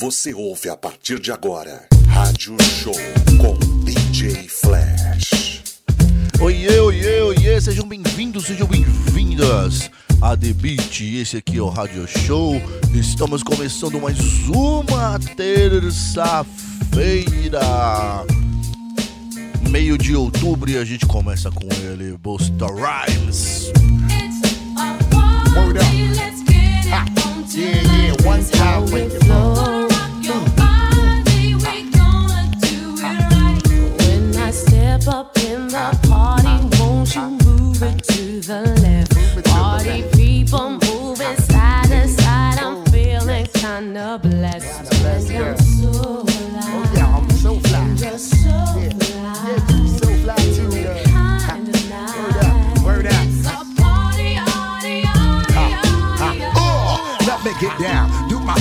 Você ouve a partir de agora Rádio Show com DJ Flash. Oiê, oiê, oiê, sejam bem-vindos, sejam bem-vindas a The Beat. Esse aqui é o Rádio Show. Estamos começando mais uma terça-feira. Meio de outubro e a gente começa com ele, Busta Rhymes. Word up. Ha. Yeah, yeah, one time when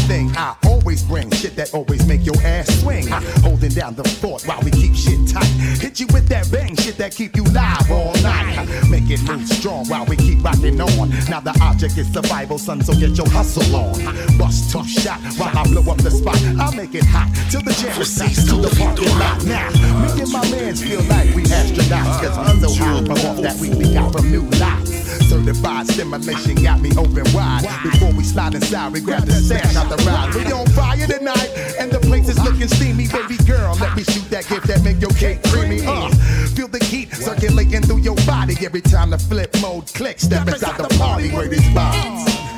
thing. I always bring shit that always make your ass swing. Uh, holding down the fort while we keep shit tight. Hit you with that bang shit that keep you live all night. Make it move strong while we keep rocking on. Now the object is survival, son, so get your hustle on. Bust two shot while I blow up the spot. I'll make it hot till the jam is packed to the parking lot. Now, me and my mans feel like we astronauts, cause I'm so high from off that we got from new lots. Certified stimulation got me open wide. Before we slide inside, we grab the stash out the ride. We on fire tonight, and the place is looking steamy. Baby girl, let me shoot that gift that make your cake creamy. Uh, feel the heat circulating through your body every time the flip mode clicks. Step inside the party where this bombs.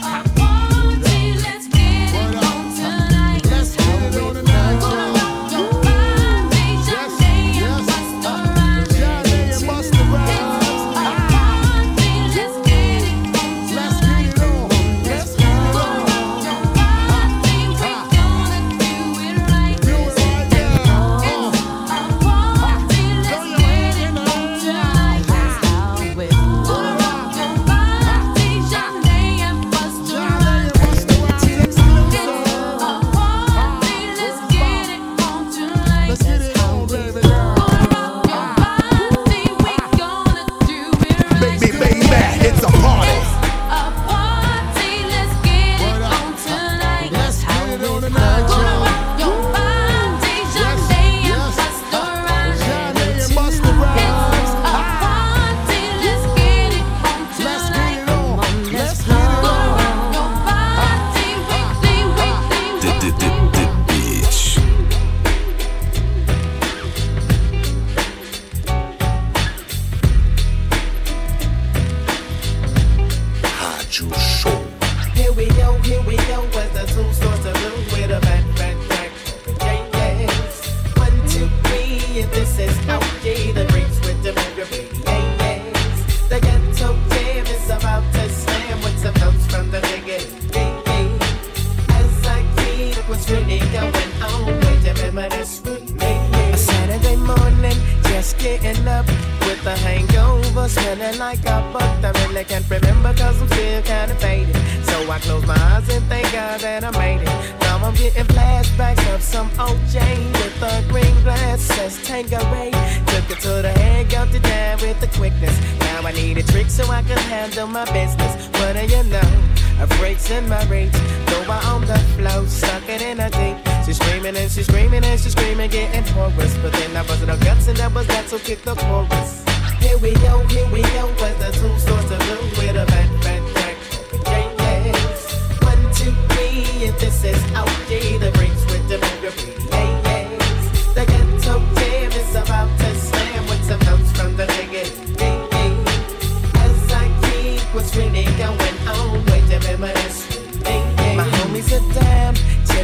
Do you know? A breaks in my reach. Though I on the flow, stuck it in a deep. She's screaming and she's screaming and she's screaming, getting hoarse. But then I busted her guts and that was that, so kick the chorus. Here we go, here we go, with the two sorts of blue with a back, back, back. Yeah, yes. One, two, three, and this is out there. The breaks with the memory.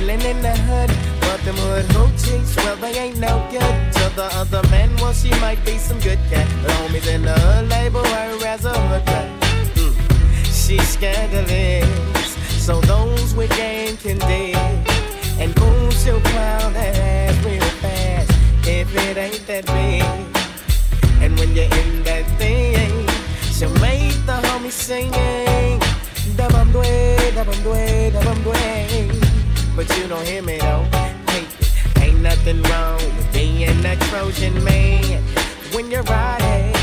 Chilling in the hood. But them hood hoochies, well, they ain't no good. To the other men, well, she might be some good cat. But homies in the hood label her as a rat. Mm. She's scandalous, so those with game can dig. And boom, she'll clown that ass real fast if it ain't that big. And when you're in that thing, she'll make the homies singing the bum the bum the bum. But you don't hear me though. Hey, ain't nothing wrong with being a Trojan man when you're riding.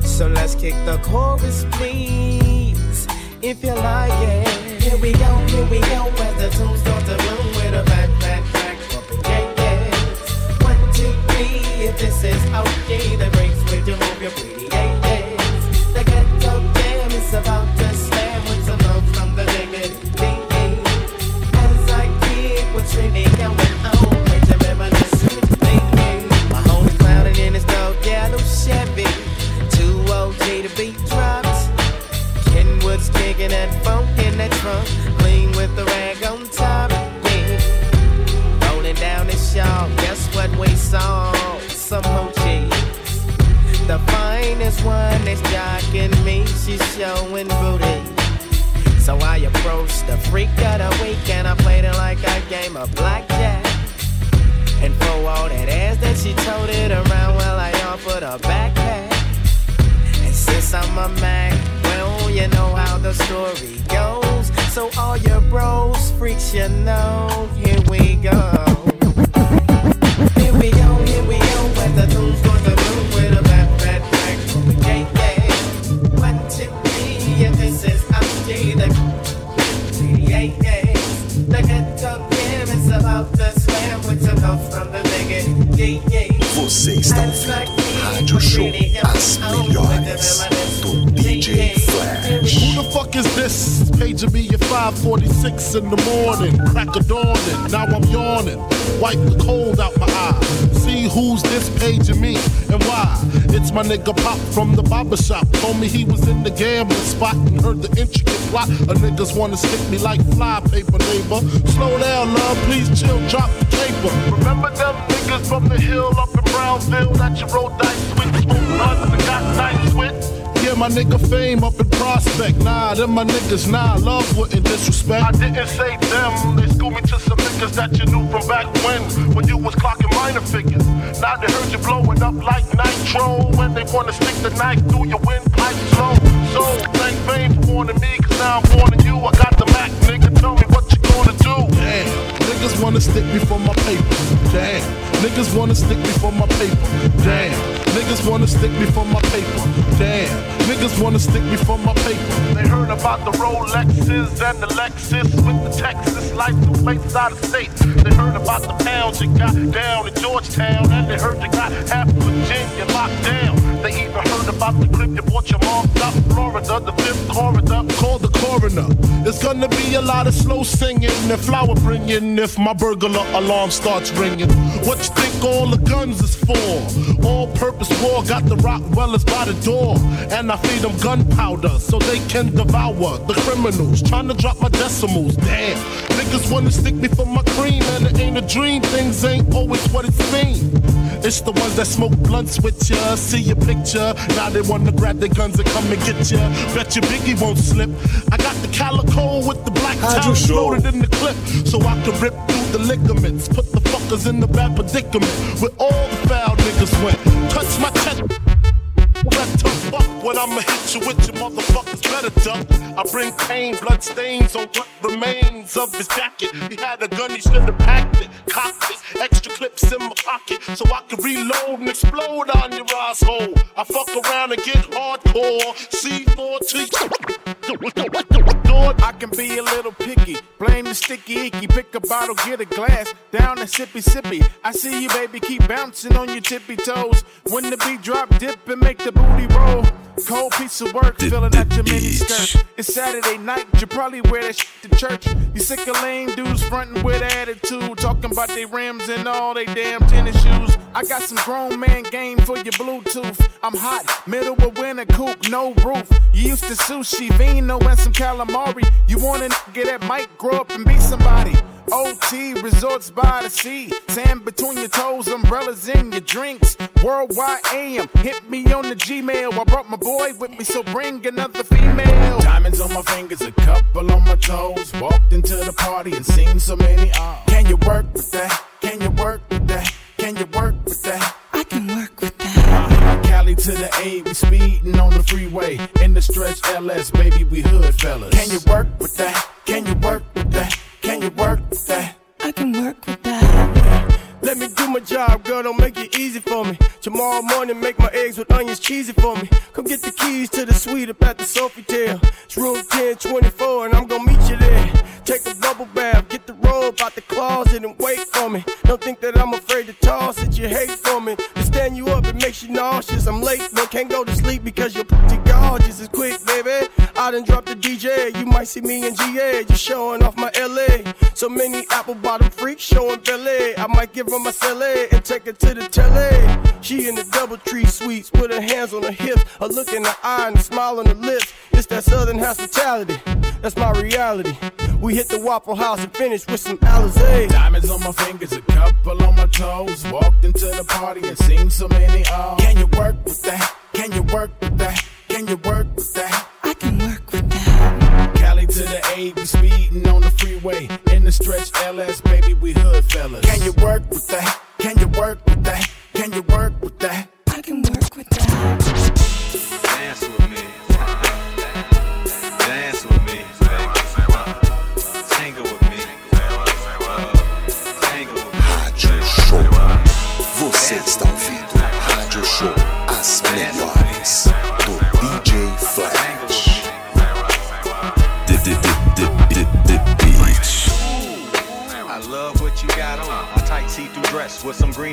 So let's kick the chorus, please, if you like it. Here we go, here we go, as the tune starts to boom with a back, back, back, back back back One, two, three, if this is okay, the breaks with your move, your pretty, yeah, yes. The ghetto jam is about this one that's jocking me, she's showing booty. So I approached the freak of the week and I played it like a game of blackjack. And for all that ass that she toted around while well, I offered a backpack. And since I'm a Mac, well, you know how the story goes. So all your bros, freaks, you know, here we go. Here we go, here we go, where the dude's Você está ouvindo Rádio Show, as melhores DJ Flash. Who the fuck is this? Paging me at 546 in the morning. Crack of dawning, now I'm yawning. Wipe the cold out my eye. See who's this paging me and why. It's my nigga Pop from the barber shop. Told me he was in the gambling spot and heard the intricate plot. A niggas wanna stick me like fly paper, neighbor. Slow down, love, please chill, drop the paper. Remember them niggas from the hill up in Brownsville that you rolled dice with? Smoke blunts and got nice with? Yeah, my nigga fame up in prospect. Nah, them my niggas, nah, love wouldn't disrespect. I didn't say them, they schooled me to some niggas that you knew from back when, when you was clocking minor figures. Now they heard you blowing up like nitro, when they wanna stick the knife through your windpipe slow. So, thank fame for warning me, cause now I'm warning you. I got the Mac, nigga, tell me what you gonna do. Damn, niggas wanna stick me for my paper. Damn, niggas wanna stick me for my paper. Damn, niggas wanna stick me for my paper. Damn, niggas wanna stick me for my paper. They heard about the Rolexes and the Lexus with the Texas license plates out of state. They heard about the pounds you got down in Georgetown, and they heard you got half Virginia locked down. They even heard about the clip you bought your mom up Florida, the fifth corridor. Call the coroner. It's gonna be a lot of slow singing and flower bringing if my burglar alarm starts ringing. What you think all the guns is for? All purpose war got the Rottweilers by the door. And I feed them gunpowder so they can devour the criminals. Trying to drop my decimals. Damn. Niggas wanna stick me for my cream, and it ain't a dream. Things ain't always what it seems. It's the ones that smoke blunts with ya, see your picture. Now they wanna grab their guns and come and get ya. Bet your Biggie won't slip. I got the calico with the black talons loaded in the clip, so I can rip through the ligaments. Put the fuckers in the bad predicament with all the foul niggas went. Touch my chest. Better fuck when I'ma hit you with your motherfuckers better duck. I bring pain, blood stains on what remains of his jacket. He had a gun, he should have packed it, cocked it, extra clips in my pocket so I can reload and explode on your asshole. I fuck around and get hardcore. C4 to I can be a little picky. Blame the sticky icky. Pick a bottle, get a glass. Down and sippy sippy. I see you, baby. Keep bouncing on your tippy toes. When the beat drop, dip and make the booty roll. Cold piece of work, filling out your mini skirt. It's Saturday night, you probably wear that shit to church. You sick of lame dudes frontin' with attitude, talking about they rims and all they damn tennis shoes. I got some grown man game for your Bluetooth. I'm hot, middle of winter, coupe, no roof. You used to sushi, vino, and some calamari. You want a nigga that might grow up and be somebody. OT, resorts by the sea. Sand between your toes, umbrellas in your drinks. Worldwide AM, hit me on the Gmail. I brought my boy with me, so bring another female. Diamonds on my fingers, a couple on my toes. Walked into the party and seen so many. Uh, can you work with that? Can you work with that? Can you work with that? I can work with that. Cali to the A, we speeding on the freeway. In the stretch LS, baby, we hood fellas. Can you work with that? Can you work with that? Can you work with that? I can work with that. Let me do my job, girl, don't make it easy for me. Tomorrow morning, make my eggs with onions cheesy for me. Come get the keys to the suite up at the Sofitel. It's room 1024, and I'm gonna meet you there. Take a bubble bath, get the robe out the closet, and wait for me. Don't think that I'm afraid to toss it, you hate for me. To stand you up, it makes you nauseous. I'm late, but can't go to sleep because you're pretty gorgeous. It's quick, baby. I done dropped the DJ. You might see me in GA, just showing off my LA. So many apple bottom freaks showing belly. I might give her my celly and take her to the telly. She in the double tree suites, put her hands on her hips, a look in her eye and a smile on her lips. It's that southern hospitality. That's my reality. We hit the Waffle House and finish with some Alizé. Diamonds on my fingers, a couple on my toes. Walked into the party and seen so many. Oh, can you work with that? Can you work with that? Can you work with that? I can work with that. 8, we speeding on the freeway. In the stretch LS, baby, we hood fellas. Can you work with that? Can you work with that? Can you work with that? I can work with that. Dance with me. Dance with me. Tango with me. Tango with me. Rádio Show. Você está ouvindo Rádio Show. As melhores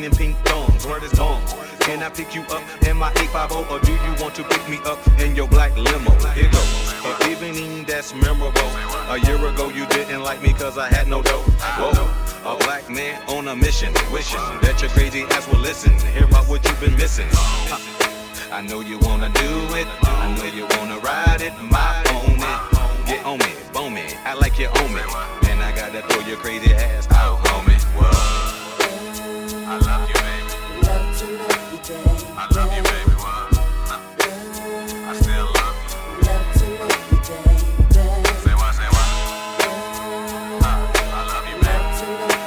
and pink thongs. Word is bone. Can I pick you up in my 850 or do you want to pick me up in your black limo? Here goes. An evening that's memorable. A year ago you didn't like me cause I had no dough. Whoa. A black man on a mission, wishing that your crazy ass will listen. Hear about what you've been missing. I know you wanna do it. I know you wanna ride it. My own it. Get on me, bone me. I like you own me. And I gotta throw your crazy ass out, homie. What? I love you, baby. I love you, baby. What? I still love you. Say what, say what? I love you, baby.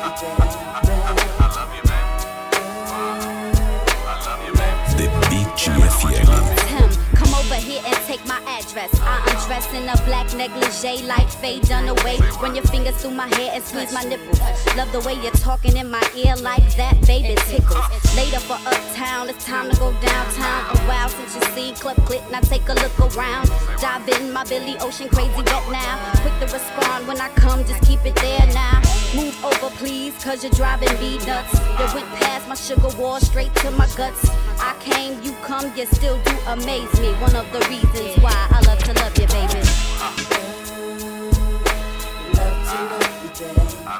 I love you, baby. I love you, baby. The Beat FM. him. Come over here and take my address. I undress in a black negligee, like Faye Dunaway. Run your fingers through my hair and squeeze my nipples. Love the way you're talking in my ear like that, baby tickles. Later for uptown, it's time to go downtown. A while since you seen Club Clit, now take a look around. Dive in, my Billy Ocean crazy wet now. Quick to respond when I come, just keep it there now. Move over, please, cause you're driving me nuts. You went past my sugar wall, straight to my guts. I came, you come, you still do amaze me. One of the reasons why I love to love you, baby. I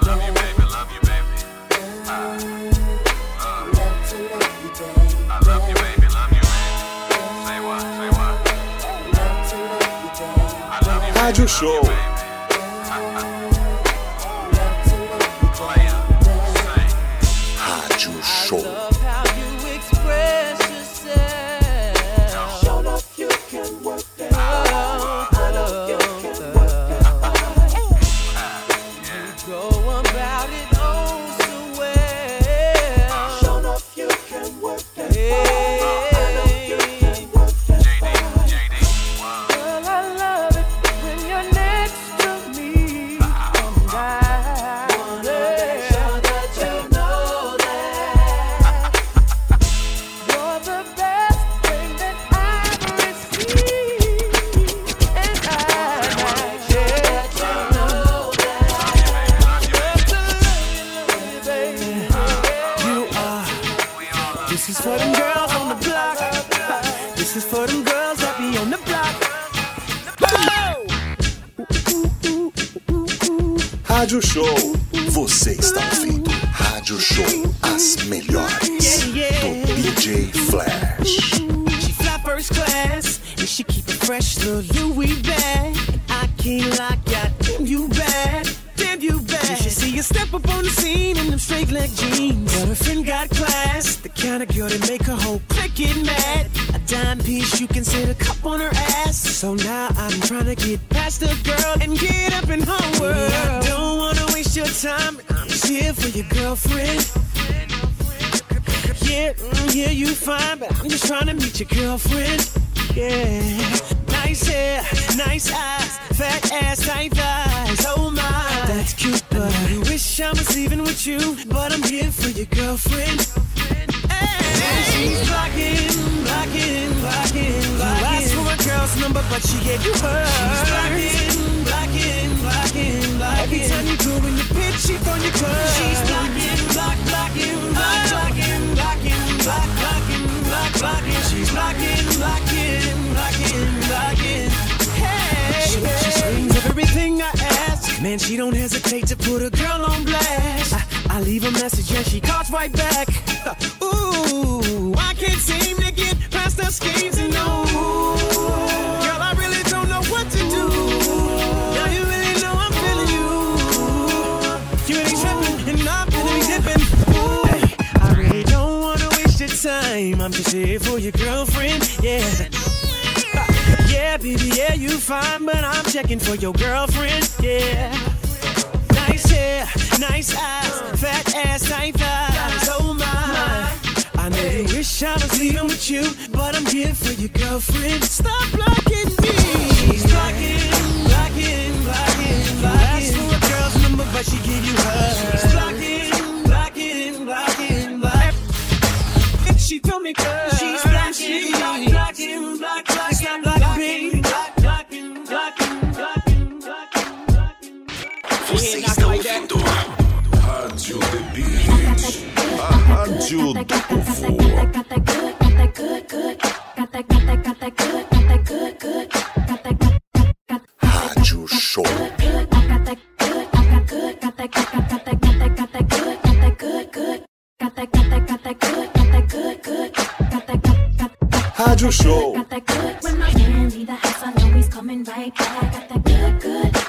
love you, baby. Love you, baby. I love you, baby. Love you, baby. Say what? Say what? I love you, Rádio Show. Rádio Show. Você está ouvindo Rádio Show. As melhores do DJ Flash. She fly first class and she keep a fresh little Louis bag. I can't lock ya, damn you bad, damn you bad. Should see you step up on the scene in them straight leg jeans. But her friend got class, the kind of girl that make her whole clique get mad. A dime piece you can sit a cup on her ass. So now I'm trying to get past the girl and get up in her world. Time, just here for your girlfriend. Yeah, mm, yeah, you fine, but I'm just trying to meet your girlfriend. Yeah, nice hair, nice eyes, fat ass, tight thighs. Oh my, that's cute, but I wish I was leaving with you. But I'm here for your girlfriend. She's blocking, blocking, blocking, blocking. You asked for a girl's number, but she gave you hers. She's blocking, in the pit, she on your curves. She's blocking, block, blocking, block, blocking, blocking, block, blocking, block, blocking. She's blocking, blocking, blocking, blocking. Hey, she, she screams everything I ask. Man, she don't hesitate to put a girl on blast. I, I leave a message and she calls right back. Ooh, I can't seem to get past the schemes and no. Your girlfriend, yeah. Uh, yeah, baby, yeah, you fine, but I'm checking for your girlfriend, yeah. Nice hair, nice eyes, fat ass, tight thighs, oh my. I know you wish I was leaving with you, but I'm here for your girlfriend. Stop blocking me. Blocking, blocking, blocking, blocking. Ask for a girl's number, but she give you hers. Blocking, blocking, blocking, blocking. She told me, girl, do povo. Rádio Show. Rádio Show. When my man leave the house, I know he's coming right back. Got that good, good.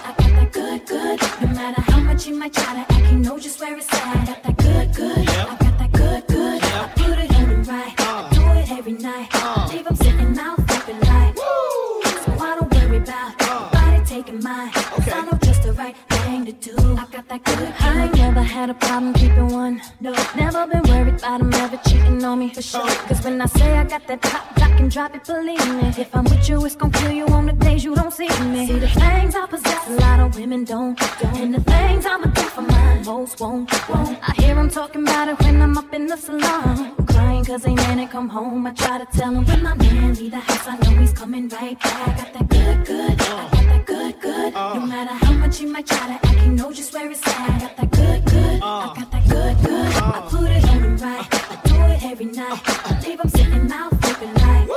No, never been worried about him ever cheating on me for sure. Cause when I say I got that top, I can drop it, believe me. If I'm with you, it's gonna kill you on the days you don't see me. See the things I possess, a lot of women don't. And the things I'ma do for mine, most won't. won't. I hear them talking about it when I'm up in the salon. Crying cause they man ain't come home. I try to tell him when my man leave the house, I know he's coming right back. Got that good, good. I got that good, good. No uh. matter how much he might try to act, he know just where it's at. I Got that good, good. I uh. got that good, good. I uh. put it on him right. I do it every night. I leave him sitting mouth open like.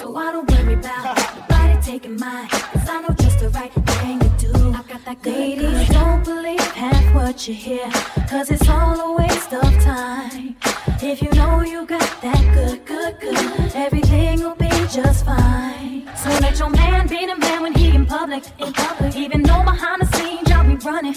So I don't worry about nobody taking mine. Cause I know just the right thing to do. I got that good. Ladies, don't believe half what you hear. Cause it's all a waste of time. If you know you got that good, good, good, everything will be just fine. So let your man be the man when he in public, in public. Even though behind the scenes y'all be running,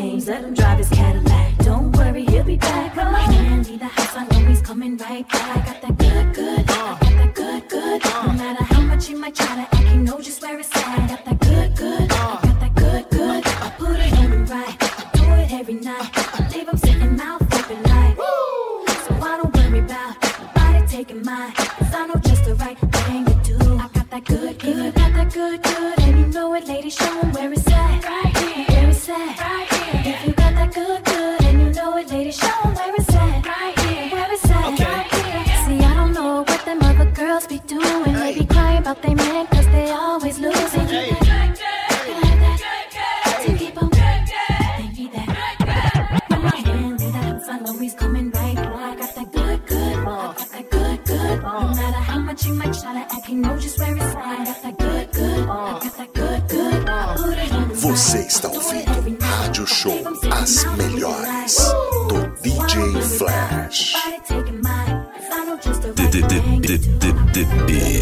games, let him drive his Cadillac. Don't worry, he'll be back. My man leave the house, I know he's coming right back. Got that good, good, I got that good, good. No matter how much he might try to act, he know just where it's at. Got that good, good, I got that good, good. I put it on him right, I do it every night. I Leave him sitting mouth open like. So I don't worry about nobody taking mine. Cause I know just the right thing to do. I got that good, good. You got that good, good, and you know it, ladies, show 'em where it's the,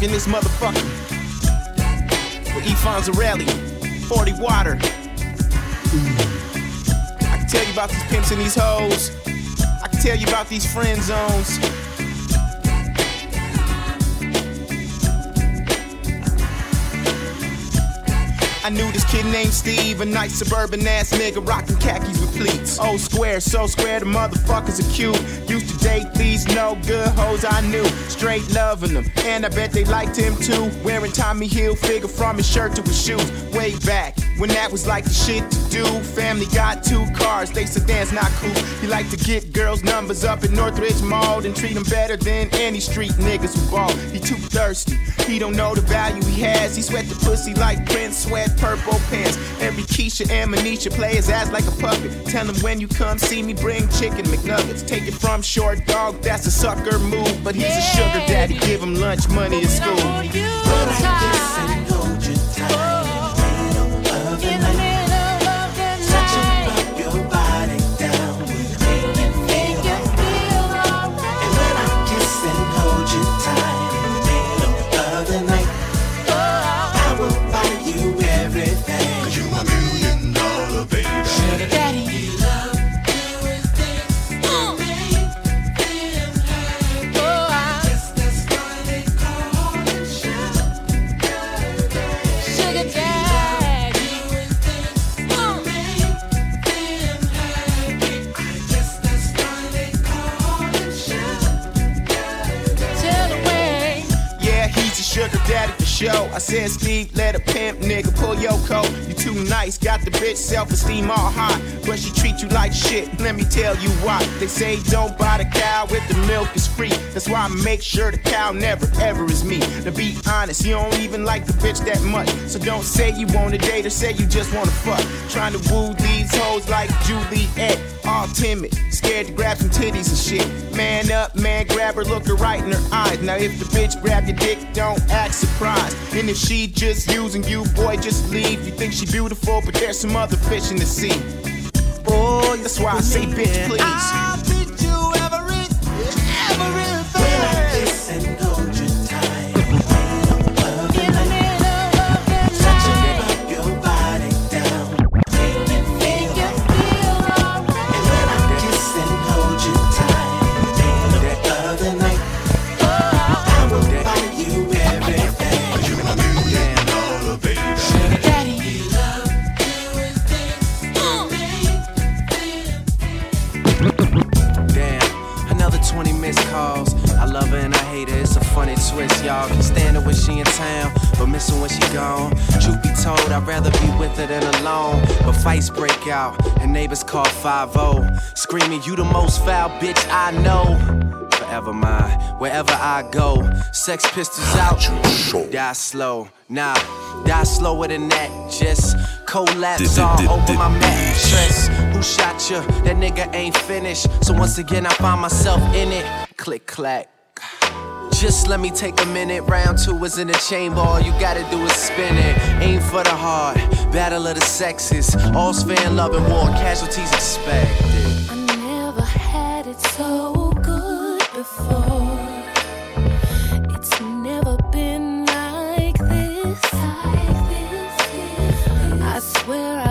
dog in this motherfucker. With E. Fonzarelli, 40 water. I can tell you about these pimps and these hoes. I can tell you about these friend zones. I knew this kid named Steve, a nice suburban ass nigga rocking khakis with pleats. Oh, square, so square, the motherfuckers are cute. Used to date these no good hoes I knew, straight loving them. And I bet they liked him too. Wearing Tommy Hilfiger from his shirt to his shoes. Way back when that was like the shit to do. Family got two cars, they sedans not cool. He like to get girls' numbers up in Northridge Mall and treat them better than any street niggas who ball. He too thirsty, he don't know the value he has. He sweat the pussy like Prince sweat purple pants. Every Keisha and Manisha play his ass like a puppet. Tell him when you come see me, bring chicken McNuggets. Take it from short dog, that's a sucker move. But he's a sugar daddy, give him lunch money at school. Bitch self-esteem all high, but she treat you like shit. Let me tell you why. They say don't buy the cow if the milk is free. That's why I make sure the cow never ever is me. To be honest, you don't even like the bitch that much. So don't say you wanna date or say you just wanna fuck. Trying to woo these hoes like Juliet. All timid, scared to grab some titties and shit. Man up, man, grab her, look her right in her eyes. Now if the bitch grab your dick, don't act surprised. And if she just using you, boy, just leave. You think she beautiful, but there's some other fish in the sea. Boy, that's why I say bitch, please. 5-0. Screaming, you the most foul bitch I know. Forever mine, wherever I go. Sex pistols out, die slow. Nah, die slower than that. Just collapse all over my mattress. Who shot you? That nigga ain't finished. So once again, I find myself in it. Click, clack. Just let me take a minute. Round two is in the chamber. All you gotta do is spin it. Aim for the heart. Battle of the sexes. All's fair in love and war. Casualties expected. I never had it so good before. It's never been like this. I swear I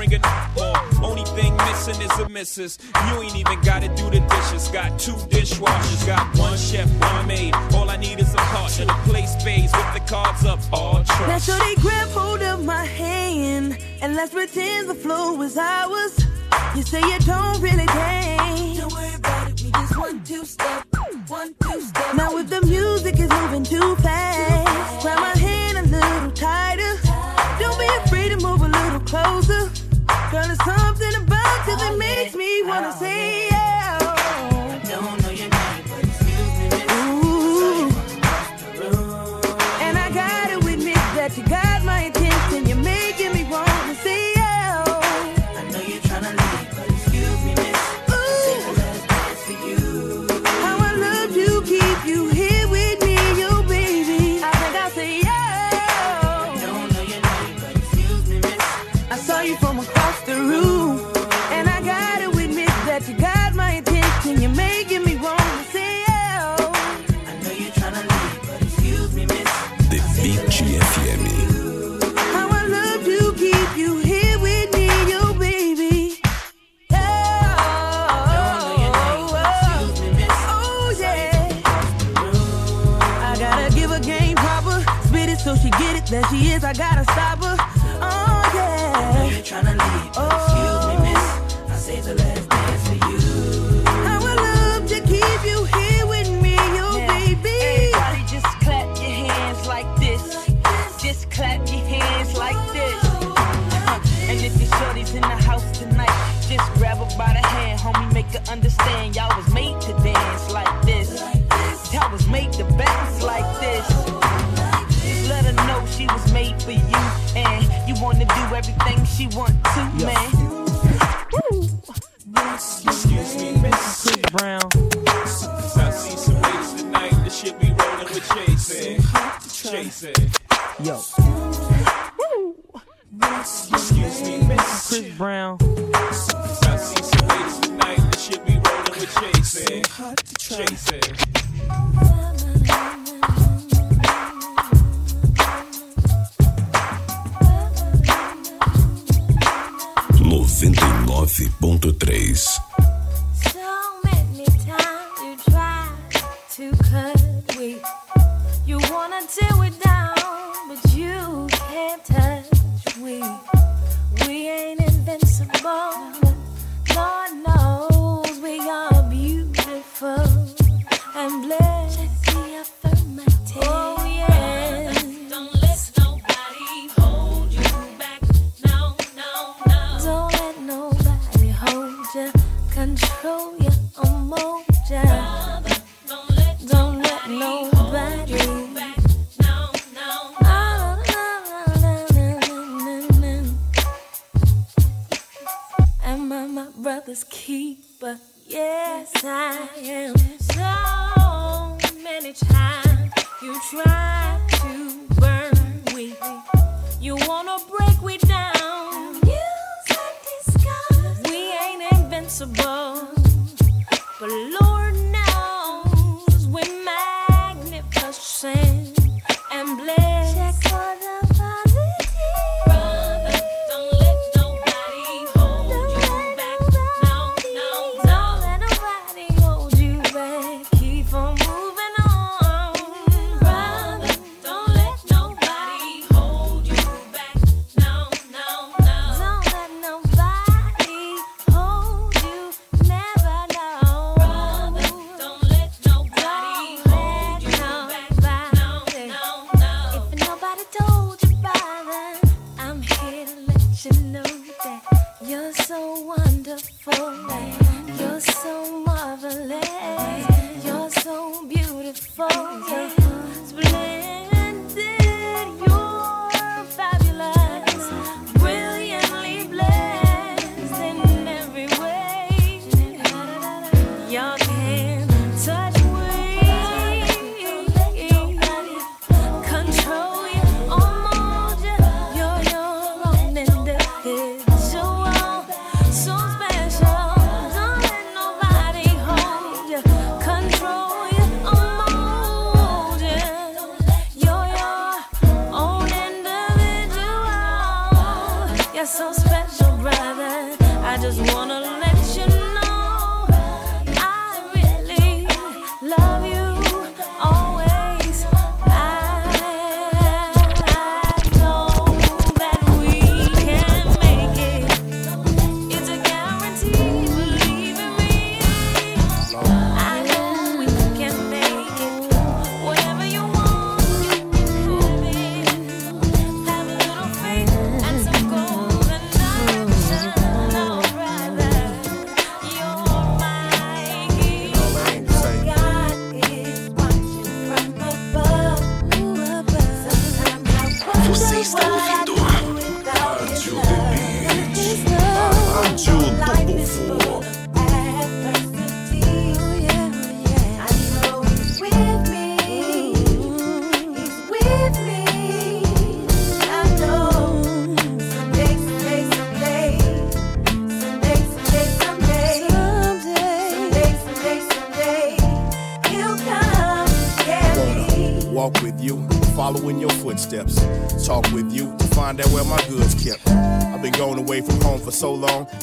bringing or only thing missing is a missus. You ain't even gotta do the dishes. Got two dishwashers, got one chef, one maid. All I need is a partner to play space with the cards up. All trust. Now, so they grab hold of my hand and let's pretend the flow is ours. You say you don't really dance. Don't worry about it. We just one two step, one two step. Now with the music.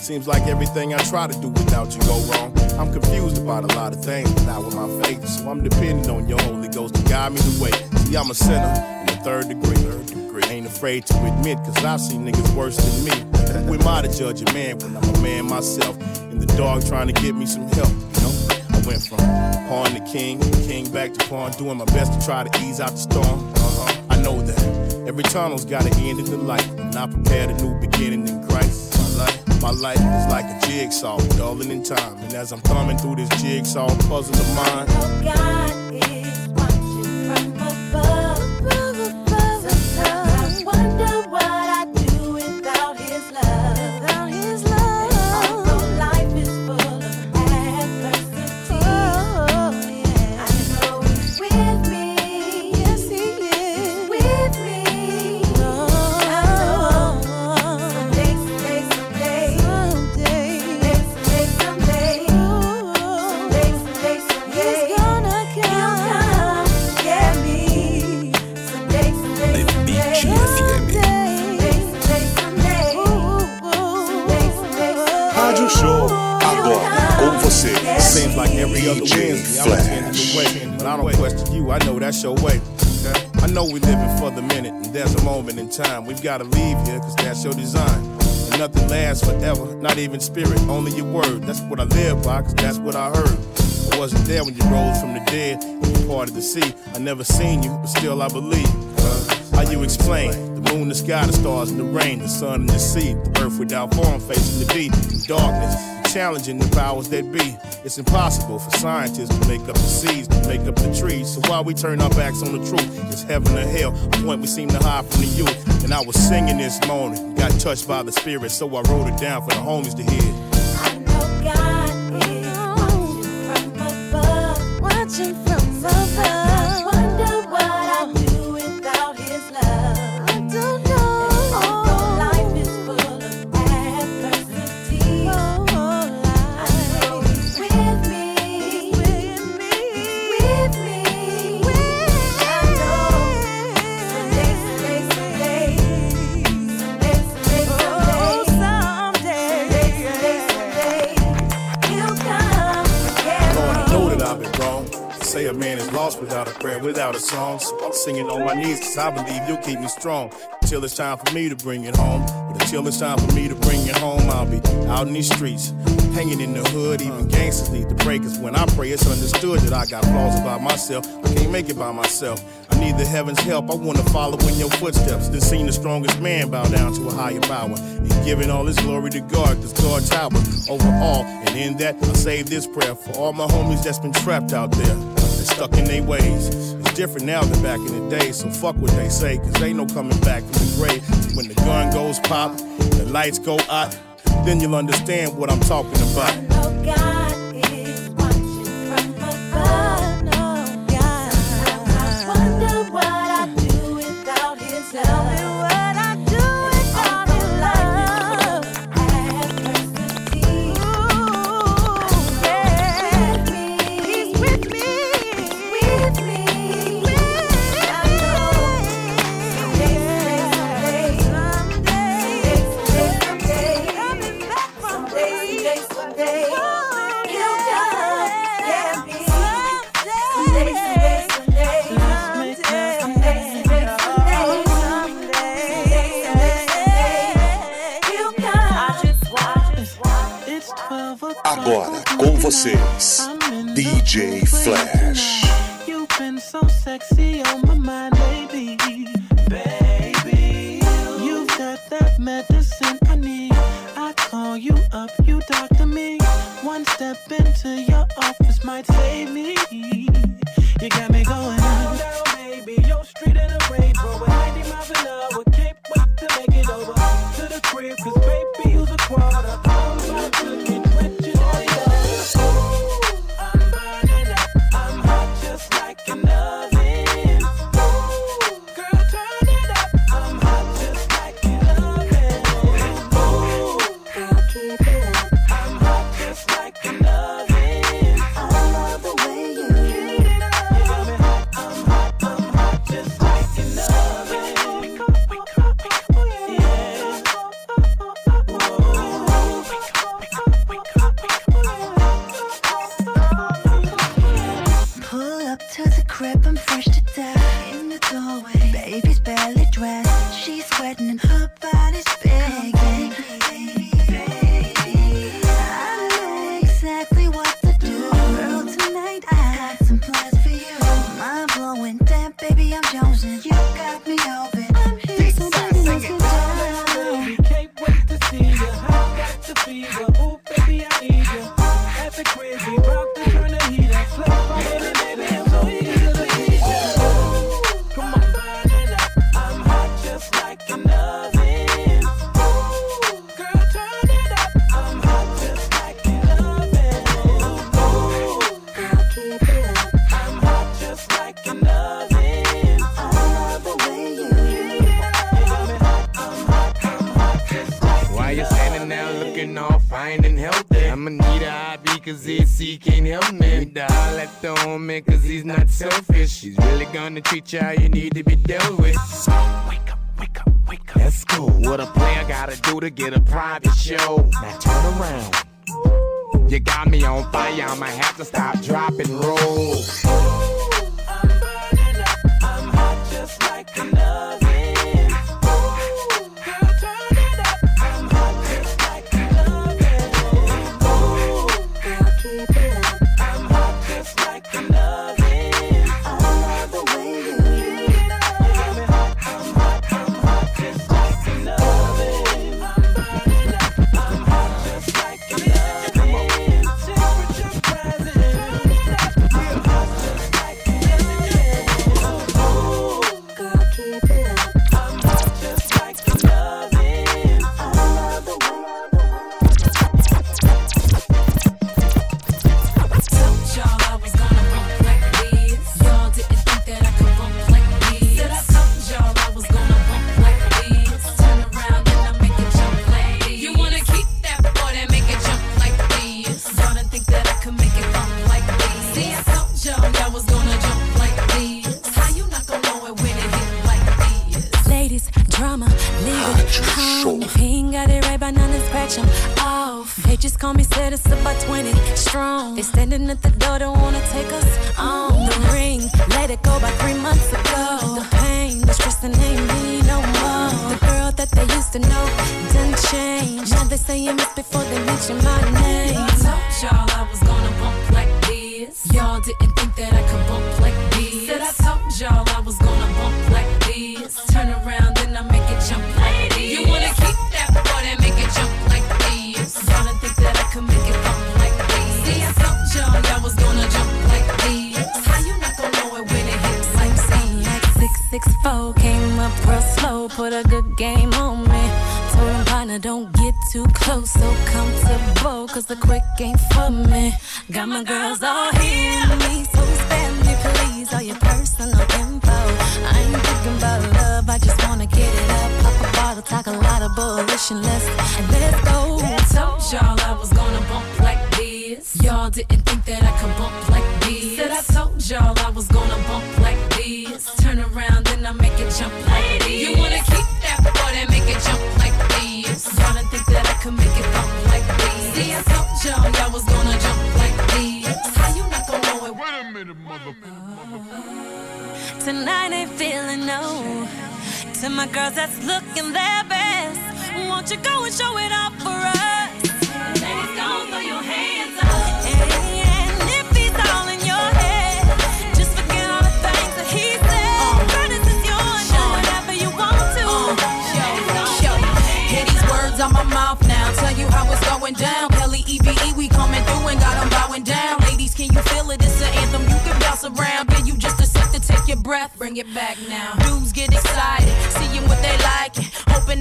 Seems like everything I try to do without you go wrong. I'm confused about a lot of things, but not with my faith. So I'm depending on your Holy Ghost to guide me the way. See, I'm a sinner in the third degree. Third degree. Ain't afraid to admit, cause I've seen niggas worse than me. Who am I to judge a man when I'm a man myself? In the dark trying to get me some help, you know? I went from pawn to king, king back to pawn, doing my best to try to ease out the storm. Uh-huh. I know that every tunnel's got an end in the light, and I prepared a new beginning in Christ. My life, is like a jigsaw, dulling in time, and as I'm thumbing through this jigsaw puzzle of mine. oh God every other DJ Wednesday, I'm attending Flash. the way, but I don't question you. I know that's your way. Okay? I know we living for the minute, and there's a moment in time we've got to leave here, cause that's your design. And nothing lasts forever, not even spirit, only your word. That's what I live by, cause that's what I heard. I wasn't there when you rose from the dead and you parted the sea. I never seen you, but still I believe. How you explain the moon, the sky, the stars, and the rain, the sun, and the sea, the earth without form, facing the deep darkness. Challenging the powers that be. It's impossible for scientists to make up the seas, to make up the trees. So while we turn our backs on the truth, it's heaven or hell, a point we seem to hide from the youth. And I was singing this morning, got touched by the spirit, so I wrote it down for the homies to hear. I know God is Watching from above. Lost without a prayer, without a song. So I'm singing on my knees, cause I believe you'll keep me strong. Till it's time for me to bring it home. But until it's time for me to bring it home, I'll be out in these streets, hanging in the hood. Even gangsters need to pray, cause when I pray, it's understood that I got flaws about myself. I can't make it by myself. I need the heavens' help. I wanna follow in your footsteps. Then seen the strongest man bow down to a higher power. And giving all his glory to God, cause God tower over all. And in that, I say this prayer for all my homies that's been trapped out there. They're stuck in their ways. It's different now than back in the day, so fuck what they say, cause ain't no coming back from the grave. When the gun goes pop, the lights go out, then you'll understand what I'm talking about. Oh, God DJ Flash. You've been so sexy on my mind baby. You've got that medicine I need. I call you up, you me. One step into your office might save me. I'm hot just like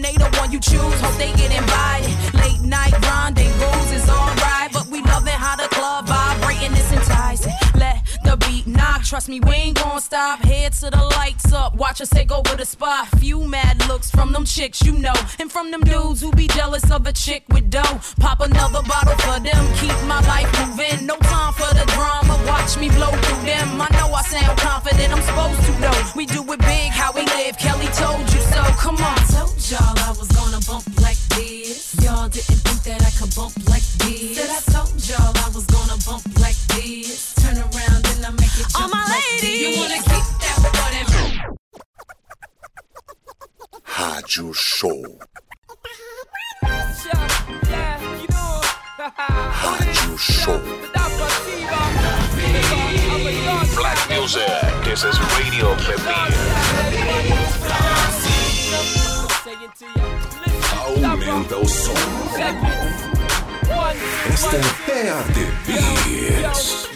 they the one you choose. Hope they get invited. Late night rendezvous is alright, but we loving how the club vibrating. It's enticing. Let the beat knock. Trust me, we ain't gonna stop. Head to the lights up. Watch us take over the spot. Few mad looks from them chicks you know, and from them dudes who be jealous of a chick with dough. Pop another bottle for them. Keep my life moving. No time for the drama. Watch me blow through them. I know I sound confident. I'm supposed to know. We do it big. How we live. Kelly told you so. Come on. I told y'all I was gonna bump like this. Y'all didn't think that I could bump like this. Said I told y'all I was gonna bump like this. Turn around and I make it jump All my like this. You wanna keep that boy that Rádio Show. Yeah, you. Rádio Show. Black music. This is Radio Aumenta o som. Esta é PAD Beats.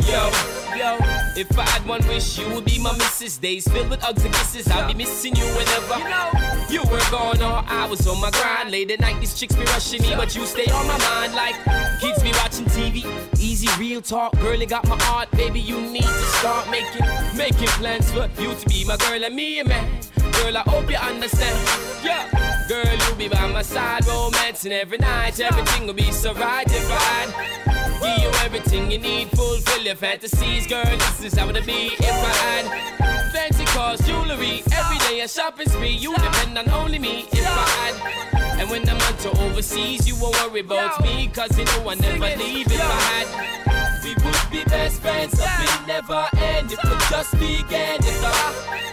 If I had one wish, you would be my missus. Days filled with hugs and kisses. I'll be missing you whenever you were gone or I was on my grind. Late at night, these chicks be rushing me, but you stay on my mind. Like kids be watching TV. Easy, real talk. Girl, you got my heart, baby. You need to start making, making plans for you to be my girl and me a man. Girl, I hope you understand. Yeah. Girl, you'll be by my side, romancing every night. Everything will be so right I give you everything you need, fulfill your fantasies. Girl, is how it'd be if I had fancy cars, jewelry. Every day a shopping spree. You depend on only me if I had. And when I'm on to overseas, you won't worry about me, cause you know I never leave if I had. We would be best friends, nothing never end. It would just begin if I.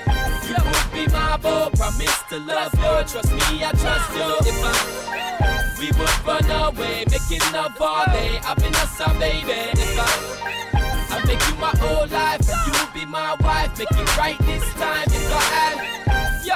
You would be my boy, promise to love you. Trust me, I trust you. If I, we would run away, making love all day. I've been a baby. If I make you my whole life, and you be my wife. Make it right this time. If I had, yo,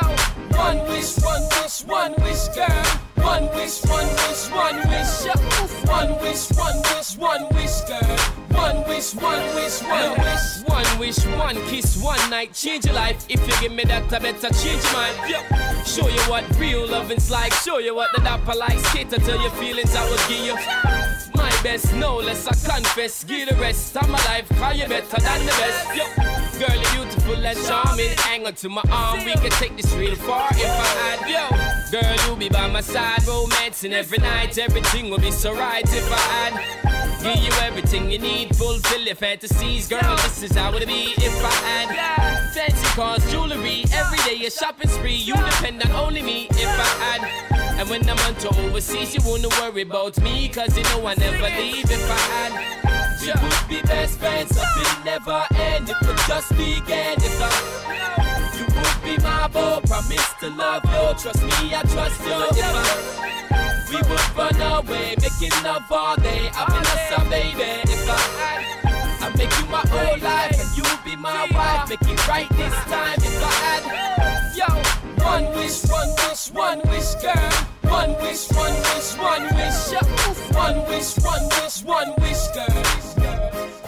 one wish, one wish, one wish, girl. One wish, one wish, one wish, yeah. One wish, one wish, one wish, girl. One wish, one wish, one wish. One wish, one kiss, one night. Change your life. If you give me that, I better change your mind. Yeah. Show you what real loving's like. Show you what the dapper likes. Cater to your feelings, I will give you. My best, no less, I confess. Give the rest of my life, cause you better than the best. Yo. Girl, you're beautiful and charming. Hang on to my arm, we can take this real far if I had yo. Girl, you'll be by my side, romancing every night. Everything will be so right if I had. Give you everything you need, fulfill your fantasies. Girl, this is how it'd be if I had. Fancy cars, jewelry, every day a shopping spree. You depend on only me if I had. And when I'm on to overseas, you wouldn't worry about me, cause you know I never leave if I had. We would be best friends, we never end. It could just begin if I. You would be my beau, promise to love you. Trust me, I trust you. If I, we would run away, making love all day. Having us a baby. If I had, I make you my whole life, and you be my wife. Make it right this time. If I had, yo, one wish, one wish, one wish, girl. One wish, one wish, one wish, yeah. One wish, one wish, one wish, girl.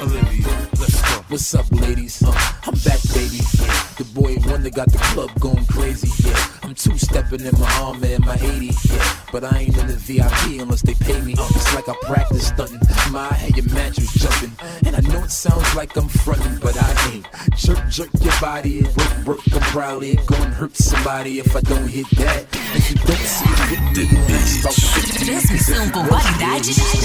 Olivia, let's go. What's up, ladies? Uh, I'm back, baby. Yeah. The boy wonder got the club going crazy. Yeah, I'm two stepping in my armor and my 80. Yeah, but I ain't in the VIP unless they pay me. It's like I practice stunting. My head, your mattress jumping. And I know it sounds like I'm fronting, but I ain't. Jerk, jerk your body work, work. I'm probably gonna hurt somebody if I don't hit that. If you don't see it with me, you don't ask about 50. Transmissão com qualidade. Digital.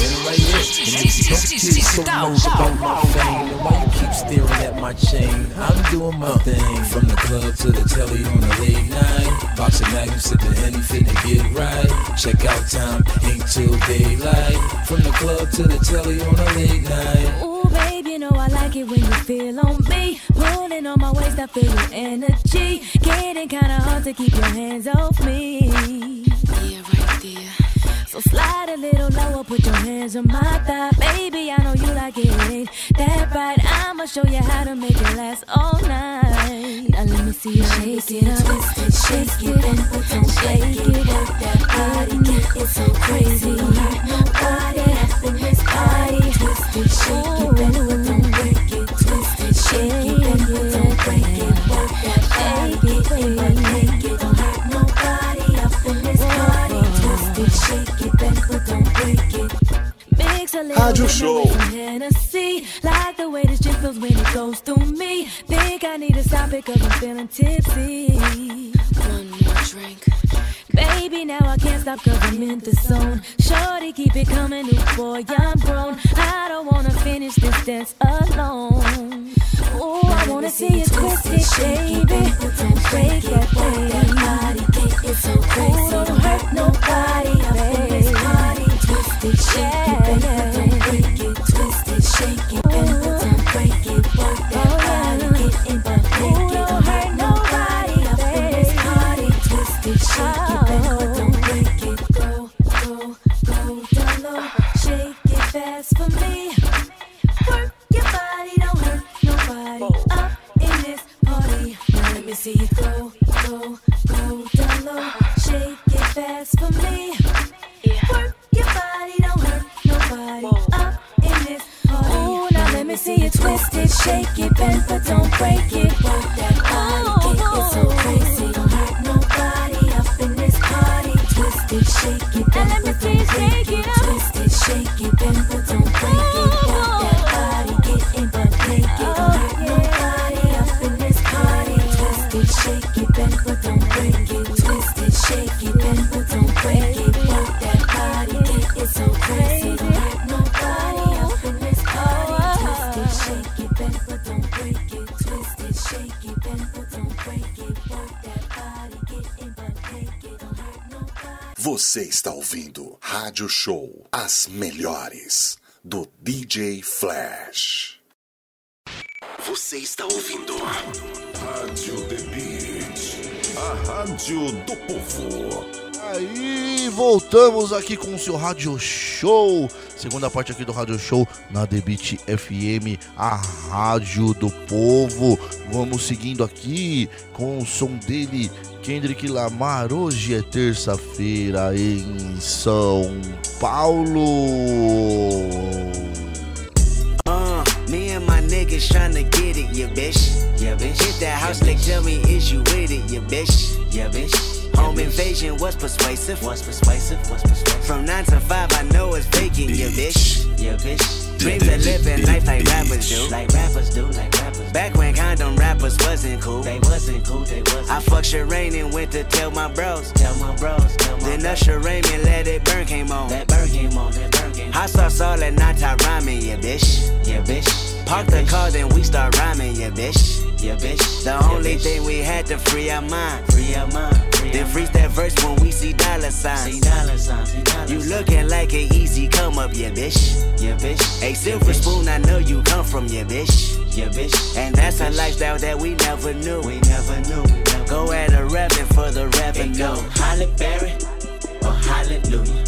about my fame and why you keep staring at my chain. I'm doing my thing from the club to the telly on the late night. Boxing magnum sipping Henny finna get right. Check out time ain't till daylight. From the club to the telly on a late night. Ooh, babe, you know I like it when you feel on me. Pulling on my waist, I feel your energy. Getting kinda hard to keep your hands off me. Yeah, right there. So slide a little lower, put your hands on my thigh. Baby, I know you like it, that right? I'ma show you how to make it last all night. Now let me see you shake it up, shake it and put on shake it up. That body getting so crazy. Nobody in this party. Twist it, shake it and put on break it. Twist it, shake it and put on break it. Work that body, get but it and put it. Mix a little Rádio Show. with some Hennessy. Like the way this feels when it goes through me. Think I need to stop it cause I'm feeling tipsy. One more drink. Baby, now I can't stop cause I'm in the zone. Shorty, keep it coming, new boy, I'm grown. I don't wanna finish this dance alone. Ooh, I wanna see you twist it, baby. Break that body. It's so. Ooh, don't hurt nobody, baby. Twist it, shake it, bend, break it. Twist it, shake it, bend, break it. Work that body, get in the Ooh, don't hurt nobody, baby. Party, twist it, shake it, bend, don't break it. Go, go, go down low, shake it fast for me. Work your body, don't hurt nobody. Up in this party, now let me see you go, go, go down low, shake it fast for me. Shake it, bend but don't break it. Work that Você está ouvindo Rádio Show, as melhores do DJ Flash. Você está ouvindo Rádio The Beat, a rádio do povo. Aí, voltamos aqui com o seu Rádio Show. Segunda parte aqui do Rádio Show na The Beat FM, a rádio do povo. Vamos seguindo aqui com o som dele, Kendrick Lamar. Hoje é terça-feira em São Paulo. Uh, me and my niggas tryna get it, yeah, bitch. Yeah, bitch. Hit that house, like, tell me, is you with it, yeah, bitch. Yeah, bitch. Home invasion was persuasive. Was persuasive. Was persuasive. From nine to five, I know it's vacant, yeah, bitch. Yeah, bitch. Dreams of living life like rappers do. Like rappers do, like rappers. Back when condom rappers wasn't cool. They wasn't cool, they wasn't. I fucked Sherane and went to tell my bros. Tell my bros, tell my Then Usher Raymond let it burn came on. That burn came on, that burn came on. Hot sauce all that night, I rhyming, yeah, bitch. Yeah, bitch. Park the car, then we start rhyming, yeah, bitch. Yeah, bitch. The only thing we had to free our mind. Free our mind. Then freeze that verse when we see dollar signs. See dollar signs. See dollar you looking like an easy come up, yeah, bitch. Yeah, bitch. A silver spoon, I know you come from, yeah, bitch. Yeah, bitch. And that's a lifestyle that we never knew. We never knew. We never Go at a rapping for the revenue. Go Halle Berry or Hallelujah.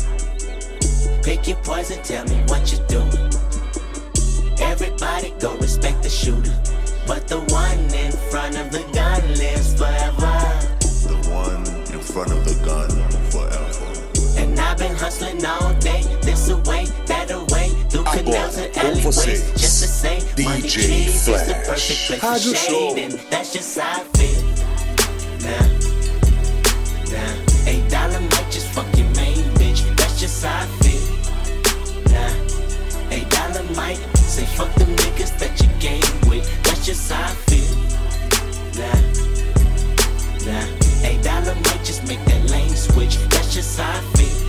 Pick your poison, tell me what you doing. Everybody go respect the shooter. But the one in front of the gun lives forever. The one in front of the gun forever. And I've been hustling all day, this away, that away, through canals and alleyways, just to say, money DJ trees is the Flash. perfect place Rádio for Show. shade, and that's just how I feel. Now, now, eight dollar might just fuck your main bitch, that's just how I feel. Fuck them niggas that you game with, that's just how I feel. Nah, nah, eight dollar might just make that lane switch, that's just how I feel.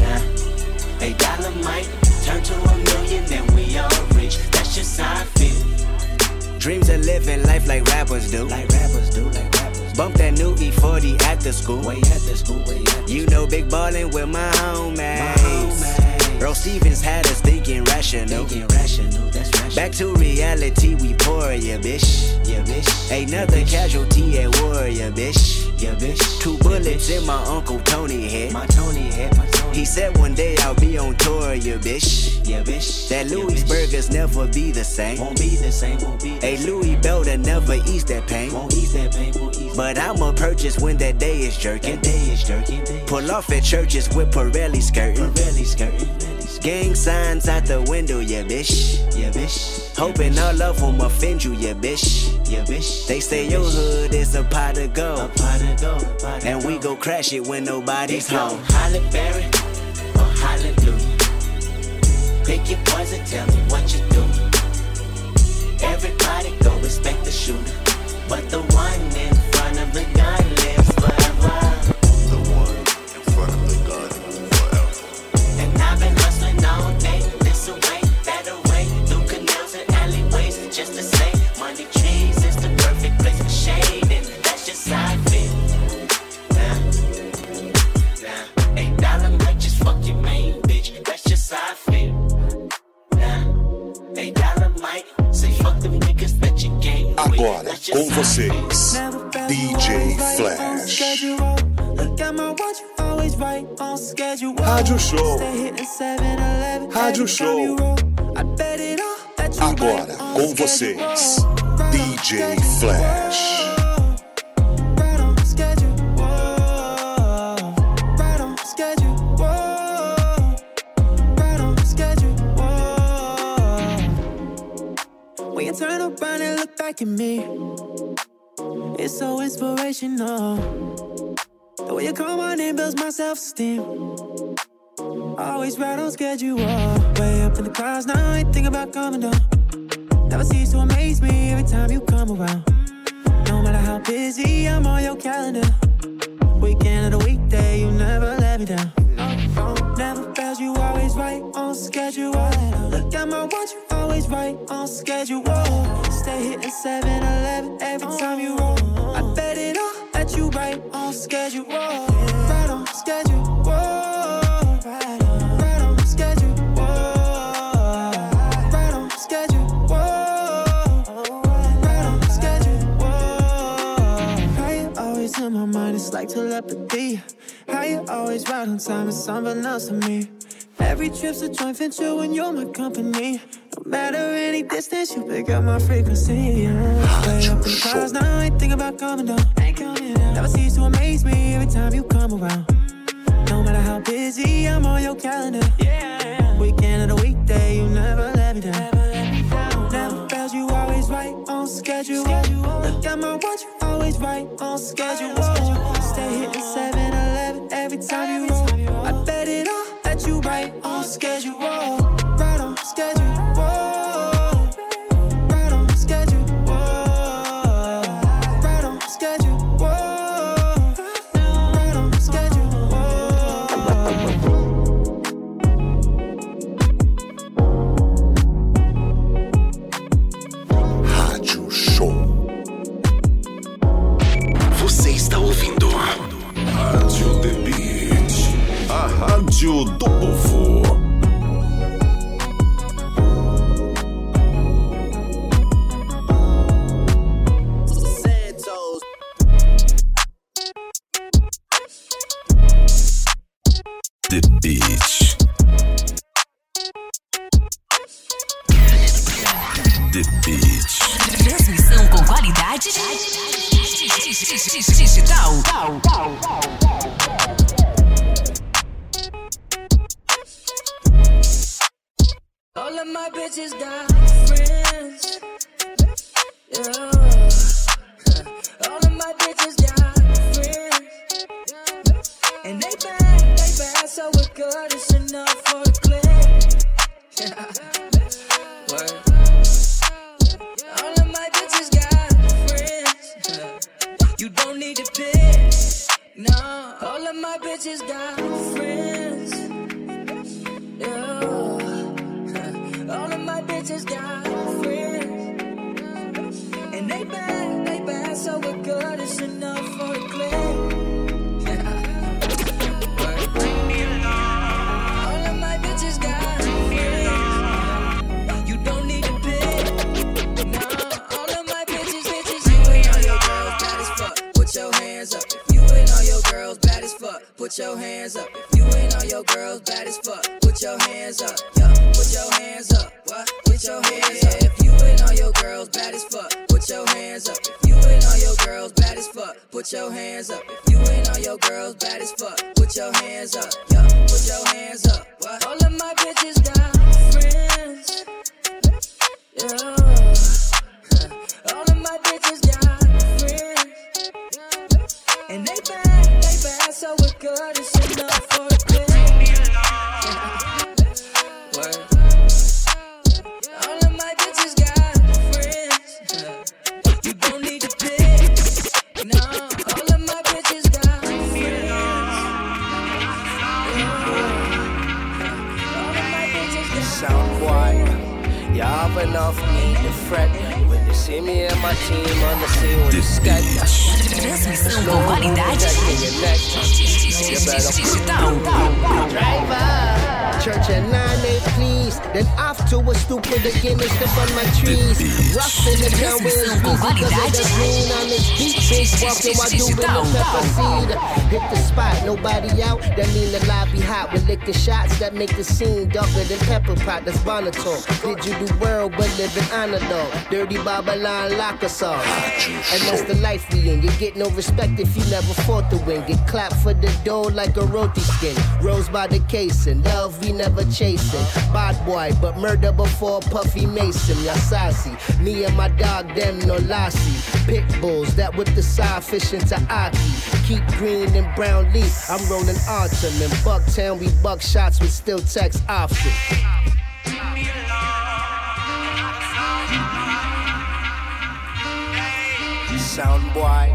Nah, eight dollar might turn to a million, then we all rich, that's just how I feel. Dreams of living life like rappers do. Like rappers do, like rappers. Bump that new E40 at the school. Way at the school, way at You know, big ballin' with my homies. Earl Stevens had us thinking rational. Thinking rational, that's rational. Back to reality, we pour, yeah, bitch. Yeah, bitch. Another casualty at war, yeah, bitch. Yeah, bitch. Two bullets in my Uncle Tony head. My Tony head, my Tony He said one day I'll be on tour, yeah, bitch. Yeah, bitch. That Louis burgers never be the same. Won't be the same, won't be A Louis Belder never ease that pain. Won't ease that pain, won't ease But I'ma purchase when that day is jerking. That day is jerking. Pull off at churches with Pirelli skirting. Pirelli skirting. Gang signs out the window, yeah, bitch. Yeah, bitch. Hoping all of them offend you, yeah, bitch. Yeah, bitch. They say your hood is a pot of gold. A pot of gold. And we go crash it when nobody's home. Halle Berry or Hallelujah. Pick your poison, tell me what you do. Everybody go respect the shooter. But the one in front of the gun just to say, money trees is the perfect place for shade, and that's just how I feel. Nah, nah, eight dollar might just fuck your main bitch, that's just how I feel. Nah, eight dollar might say fuck them niggas that you game with, Agora com vocês, DJ Flash. Rádio Show. Stay hitting 7-Eleven Rádio Show. Agora com vocês, DJ Flash. Turn around and look back at me, it's so inspirational. The way you call my name builds my self-esteem. Always right on schedule. Way up in the clouds, now I ain't think about coming down. Never cease to amaze me every time you come around. No matter how busy I'm on your calendar. Weekend or the weekday, you never let me down. Never fails, you always right on schedule. Look at my watch, you always right on schedule. Stay hitting 7-Eleven every time you roll. I bet it all that you right on schedule. Right on schedule. Like telepathy. How you always right on time, it's something else to me. Every trip's a joint venture when you're my company. No matter any distance, you pick up my frequency. Yeah. Way up in the clouds, now I ain't think about coming down. Ain't coming down. Never cease to amaze me every time you come around. No matter how busy I'm on your calendar. Yeah. Weekend or the weekday, you never let me down. Never fails, you always right on schedule. Look at my watch, you always right on schedule. 7-Eleven time you roll. I bet it all that you right on schedule. Right on schedule. Do povo. The Beat. The Beat. Transmissão com qualidade digital. Of my bitches got friends. Yeah. All of my bitches got friends. And they bad, they bad, so it's good. It's enough for the clique. Yeah. All of my bitches got friends. You don't need to pick. No, all of my bitches got friends. Put your hands up. If you and all your girls bad as fuck. Put your hands up. Yeah, put your hands up. What? Put your hands up. If you and all your girls bad as fuck. Put your hands up. If you and all your girls bad as fuck. Put your hands up. If you and all your girls bad as fuck. Put your hands up. Yeah, put your hands up. What? All of my bitches got friends. Yeah. All of my so we're good. It's enough for the clique. Word. All of my bitches got friends. You don't need to pick. No, all of my bitches got friends. Sound boy, you have enough need to fret when you see me and my team on the scene with the sketch. Transmissão com qualidade digital. Church at 9 8 please. Then afterwards, stupid again is to burn my trees. Rough in the ground where it's easy cause of the green on this deep big walking while doing the pepper seed. Hit the spot, nobody out. That mean the lobby hot with liquor shots that make the scene darker than pepper pot. That's Bonneton. Digital world, but living analog. Dirty Babylon lock us off. And that's the life we in. You get no respect if you never fought to win. Get clapped for the dough like a roti skin. Rose by the casing. Love we never chasing. Bad boy, but murder before Puffy Mason. Ya sassy. Me and my dog, them no lassie. Pit bulls that with the side fish into Aki. Keep green and brown leaf. I'm rolling autumn. In Bucktown, we buck shots with still text often. Sound boy,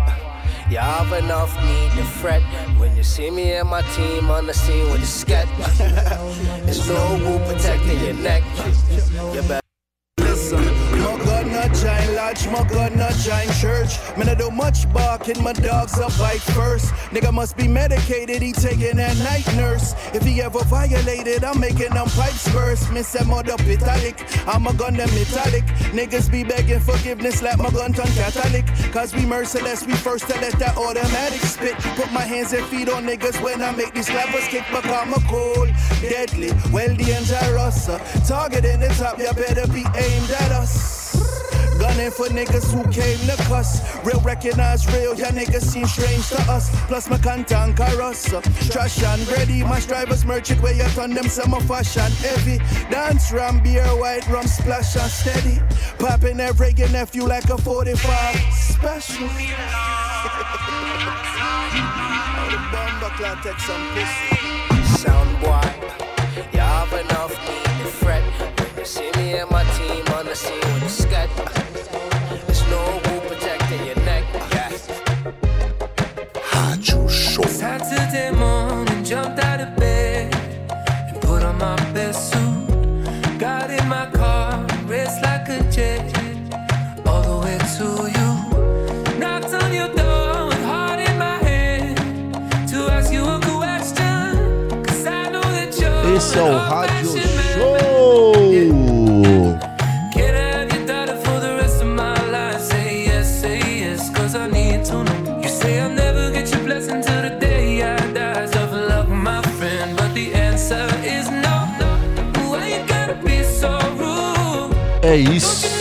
you have enough need to fret when you see me and my team on the scene with the sketch. It's no who protecting your neck. You better Listen, God not giant lodge, my God not giant church. Man, I do much barking, my dogs up bite first. Nigga must be medicated, he taking that night nurse. If he ever violated, I'm making them pipes burst. Miss that mother italic, I'm a gun them metallic. Niggas be begging forgiveness like my gun turn Catholic. Cause we merciless, we first to let that automatic spit. Put my hands and feet on niggas when I make these clappers kick, but I'm a cold, deadly, well dangerous. Target in the top, you better be aimed at us. Gunning for niggas who came to cuss. Real recognize real, ya niggas seem strange to us. Plus my can't us. Trash and ready, my drivers merchant where you turn them summer fashion heavy. Dance rum, beer, white rum, splash and steady. Popping that reggae nephew like a 45 special. Take some pussy. See me and my team on the scene with the scat. There's no who protecting your neck. Rádio Show. Saturday morning, jumped out of bed and put on my best suit. Got in my car, raced like a jet, all the way to you. Knocked on your door with heart in my hand to ask you a Esse é o Rádio Isso.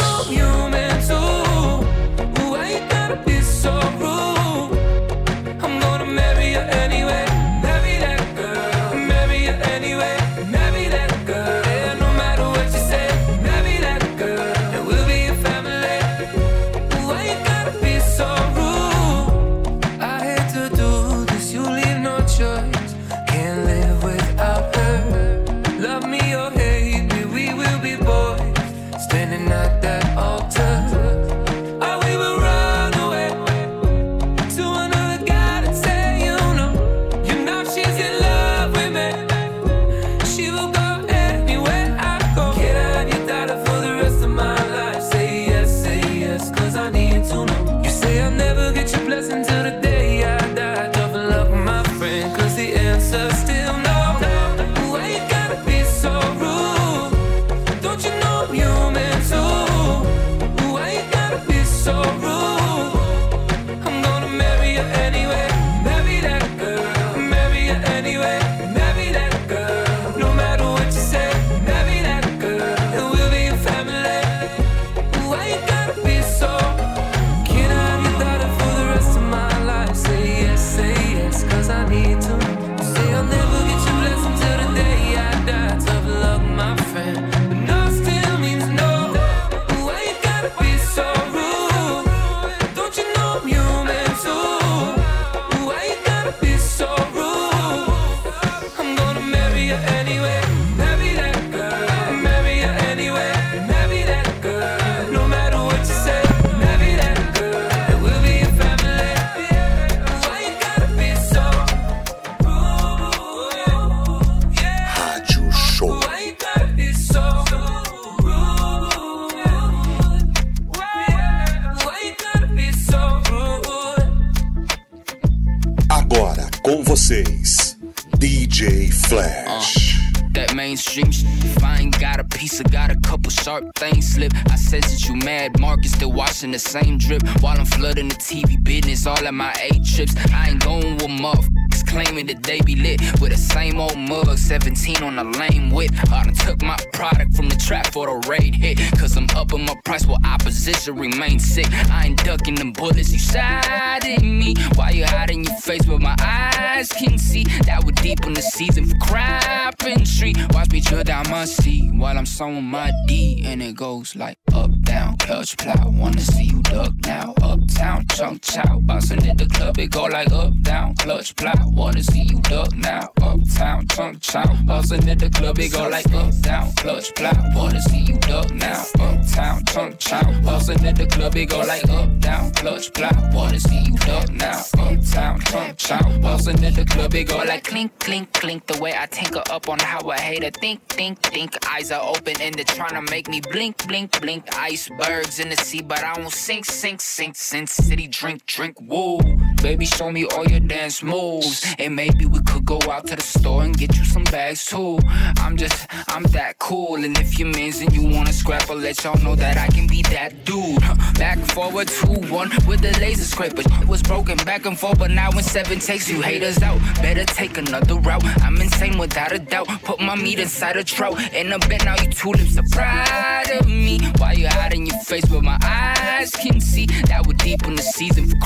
Watching the same drip. While I'm flooding the TV business, all of my eight trips. I ain't going with motherfuckers claiming that they be lit with the same old mug. 17 on a lame whip. I done took my product from the trap for the raid hit. Cause I'm upping my price while opposition remains sick. I ain't ducking them bullets, you sided me. Why you hiding your face but my eyes can see? That was deep in the season for crapping street. Watch me drill down my seat while I'm sewing my D. And it goes like up, down, clutch, plow. Wanna see you duck now. Uptown, chunk chow. Bouncing at the club, it go like up, down, clutch, plow. Wanna see you duck now. Uptown, chunk chow. Bouncing at the club, it go like up, down, clutch, plow. Wanna see you duck now. Uptown, chunk chow. Bouncing at the club, it go like up, down, clutch, plow. Wanna see you duck now. Uptown, chunk chow. Bouncing at the club, it go like clink, clink, clink. The way I tinker up on how I hate it. Think, think, think. Eyes are open and they're trying to make me blink, blink, blink. Icebergs in the sea, but I won't sink, sink, sink. Sin City, drink, drink, woo. Baby, show me all your dance moves. And maybe we could go out to the store and get you some bags too. I'm just, I'm that cool. And if you're mins and you wanna scrap, I'll let y'all know that I can be that dude. Back forward, 2 1 with the laser scraper. It was broken back and forth, but now in seven takes you haters out. Better take another route. I'm insane without a doubt. Put my meat inside a trout. And I bet now you tulips are proud of me. Why you hiding your face but my eyes can see? That was deep in the season for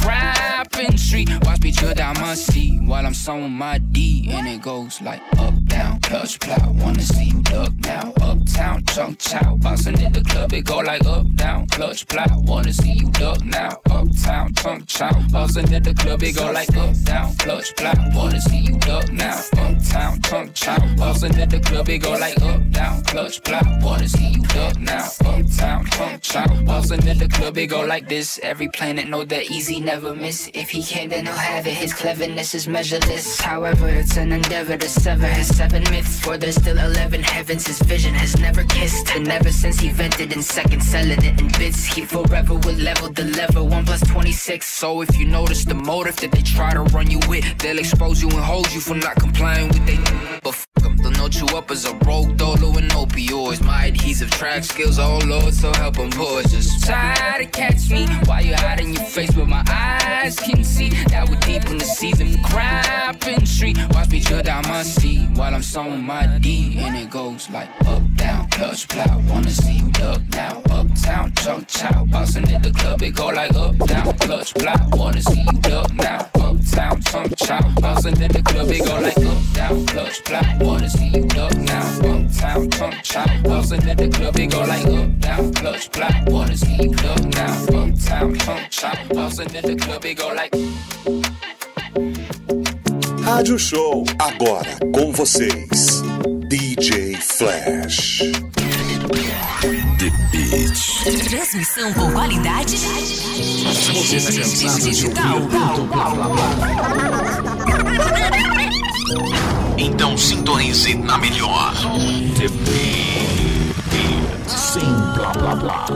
street. Watch me drill down my seat while I'm sewing my D. And it goes like up, down, clutch, plow. Wanna see you duck now. Uptown, chunk chow. Bouncing in the club, it go like up, down, clutch, plow. Wanna see you duck now. Uptown, chunk chow. Bouncing in the club, it go like up, down, clutch, plow. Wanna see you duck now. Uptown, chunk chow. Bouncing in the club, it go like up, down, clutch, plow. Wanna see you duck now. Uptown, chunk chow. Bouncing in the club, it go like this. Every planet know that easy never miss. If he can't, then he'll have it. His cleverness is measureless. However, it's an endeavor to sever his seven myths. For there's still eleven heavens. His vision has never kissed. And ever since he vented in seconds, selling it in bits, he forever will level the level. One plus 26. So if you notice the motive that they try to run you with, they'll expose you and hold you for not complying with they. But fuck They'll note you up as a rogue dolo and opioids. My adhesive track skills, oh lord, so help them boys. Just try to catch me while you're hiding your face, but my eyes can see that we're deep in the season for carpentry. Watch me drill down my seat while I'm sewing my D, and it goes like up, down, clutch, plow. Wanna see you duck now, uptown, chunk, chow. Bouncing at the club, it go like up, down, clutch, plow. Wanna see you duck now, uptown, chunk, chow. Bouncing at the club, it go like up, down, clutch, plow. Wanna honestly, you duck now. Pump town, pump chow. Bouncing the club, they go like up, down, clutch, black. Honestly, you duck now. Pump the club, they go like. Rádio Show, agora com vocês, DJ Flash. The Transmissão com qualidade digital. Então sintonize na melhor. TV sem blá blá blá.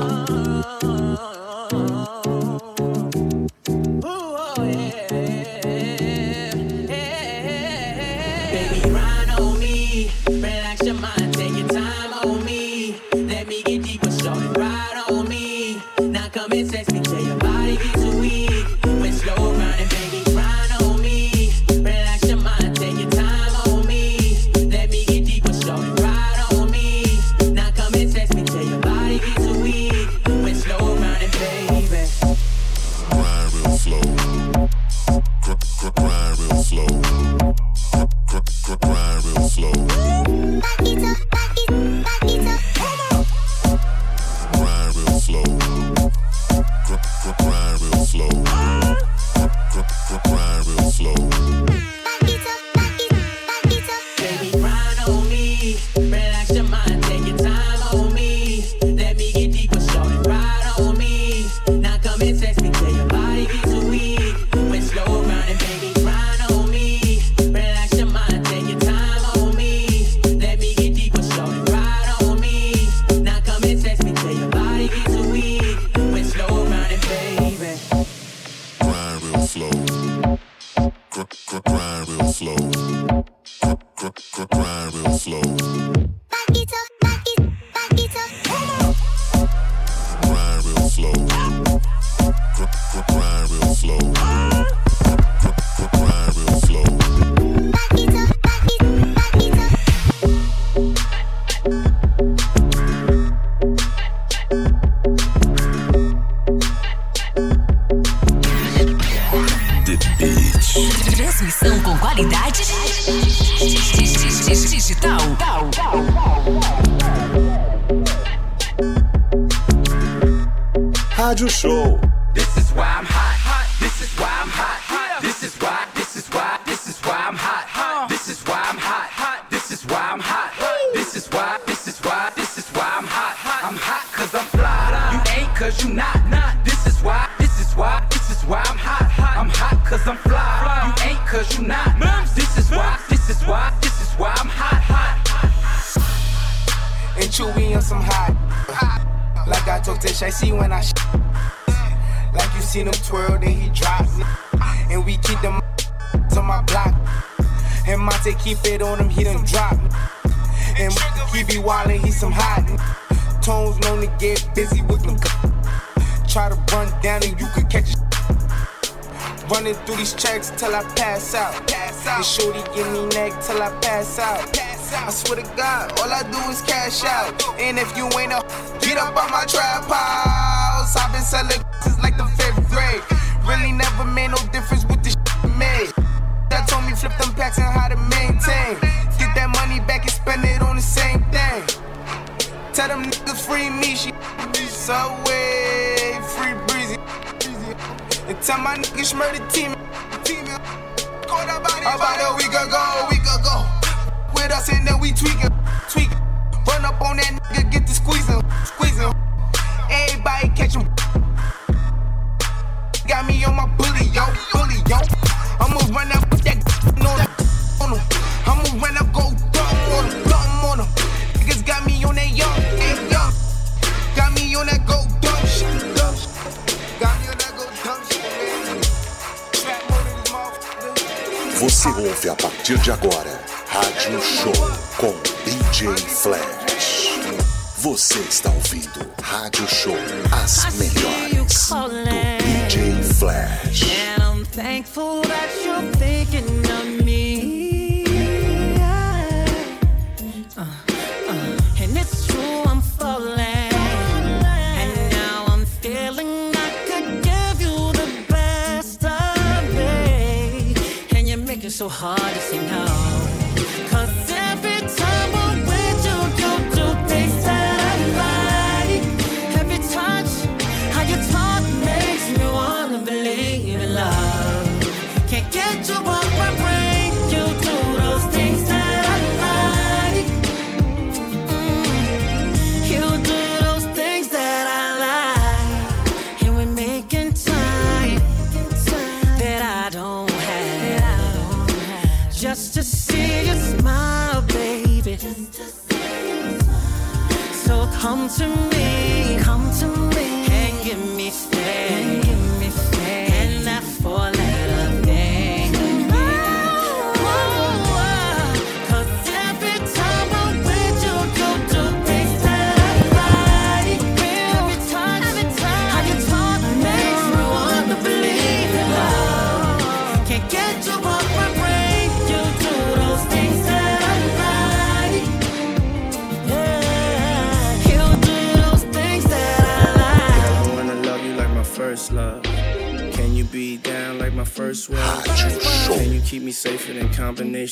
till I pass out. Pass out. And shorty give me neck till I pass out. pass out. I swear to God, all I do is cash out. And if you ain't a, get up on my trap.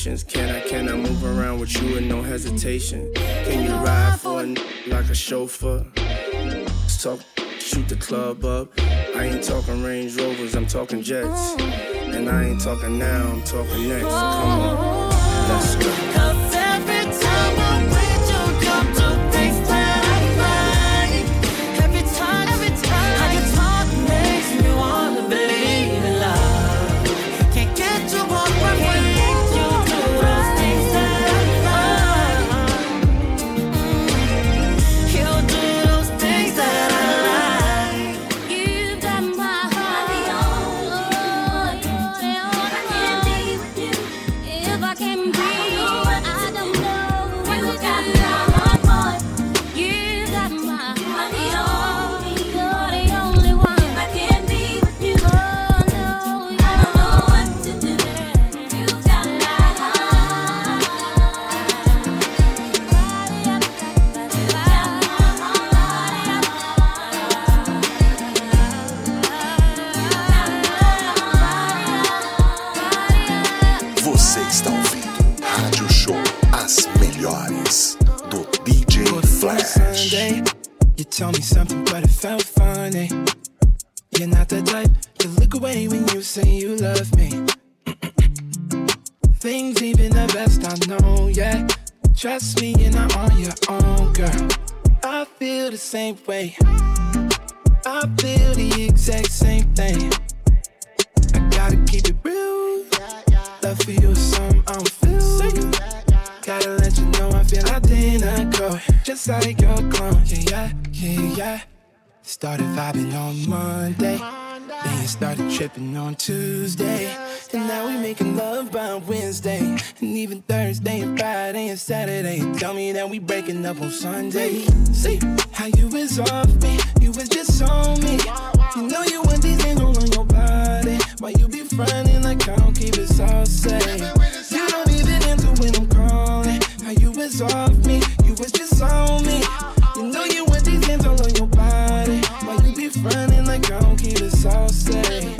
Combinations? Can I, can I move around with you with no hesitation? Can you ride for a like a chauffeur? Let's talk, shoot the club up. I ain't talking Range Rovers, I'm talking jets. And I ain't talking now, I'm talking next. Come on, let's go. Why you be fronting like I don't keep it so safe? You don't even answer when I'm calling. How you was off me. You was just on me. You know you want these hands all on your body. Why you be fronting like I don't keep it so safe?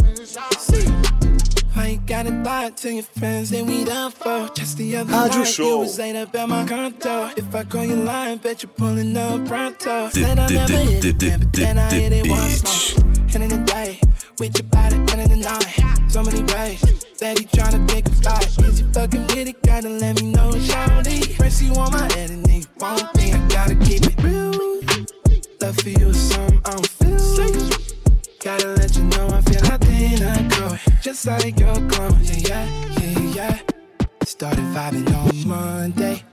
See, you gotta lie to your friends that we done for? Just the other Rádio night, Show. you was laid up at my condo. If I call you lying, bet you're pulling up pronto. Said I never hit it, then, but then I hit it once more. End of the day, with your body, of the night. So many ways that he tryna pick a fight. Is you fucking with it? Gotta let me know, shawty. First you on my head and then you won't be. I gotta keep it real. Love for you is something I don't feel. Gotta let you know I feel identical. Just like your clone. Yeah, yeah, yeah, yeah. Started vibing on Monday.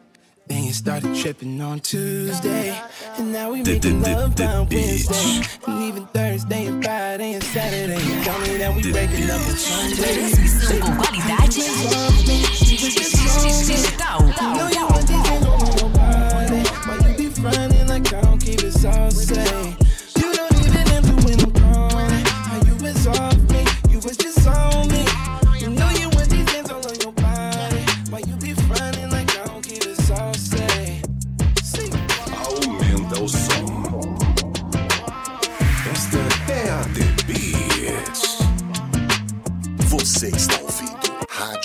Then you started tripping on Tuesday. And now we making love by Wednesday. And even Thursday and Friday and Saturday. Tell me that we up on Sunday. Why you be running like I don't keep it safe?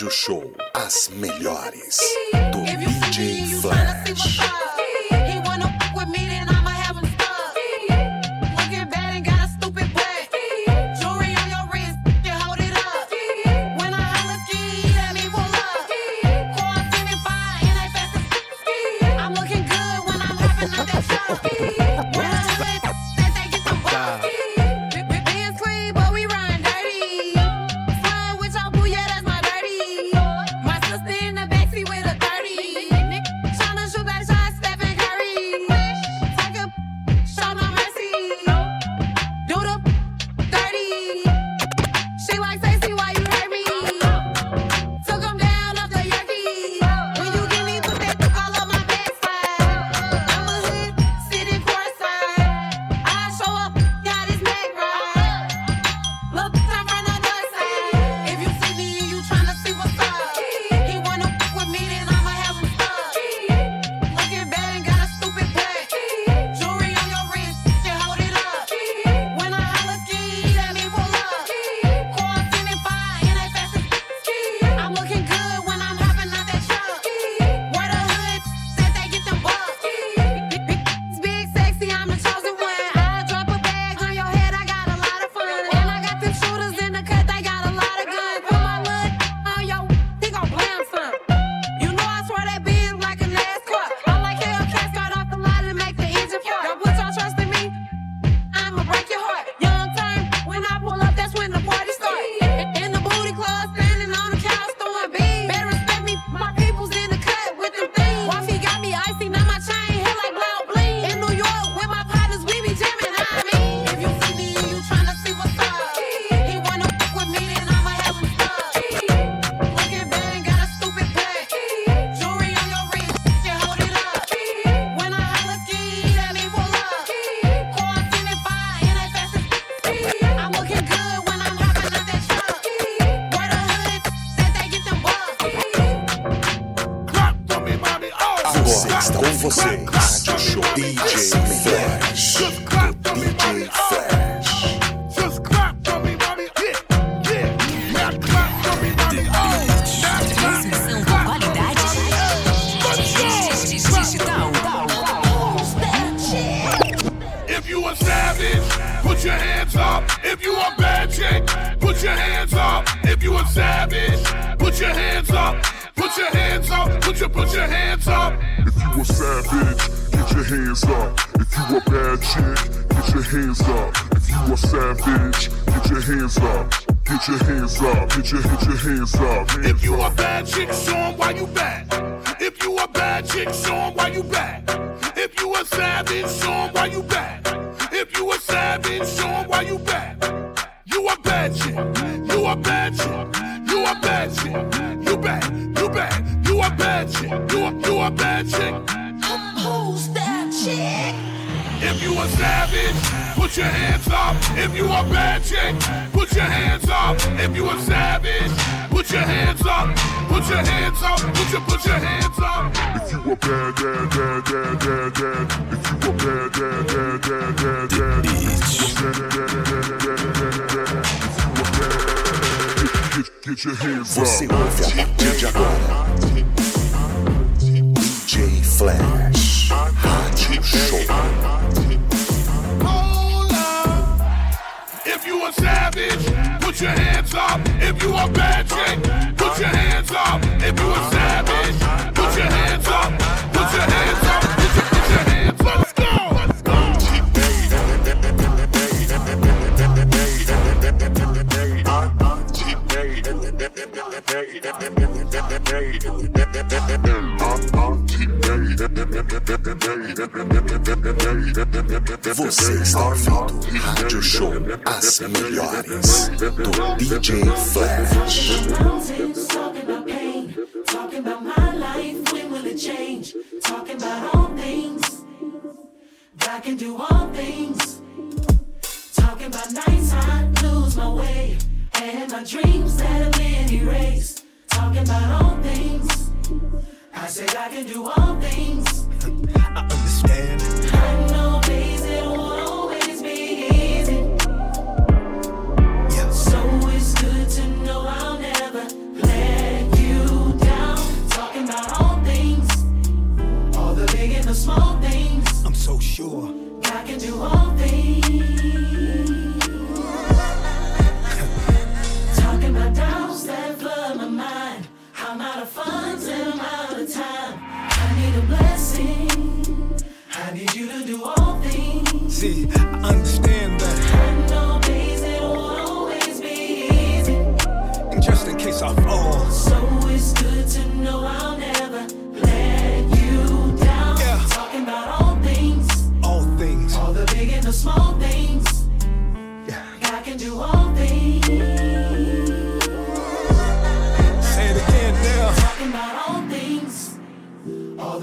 Rádio Show. As melhores do DJ Flash. just Maestro Show, DJ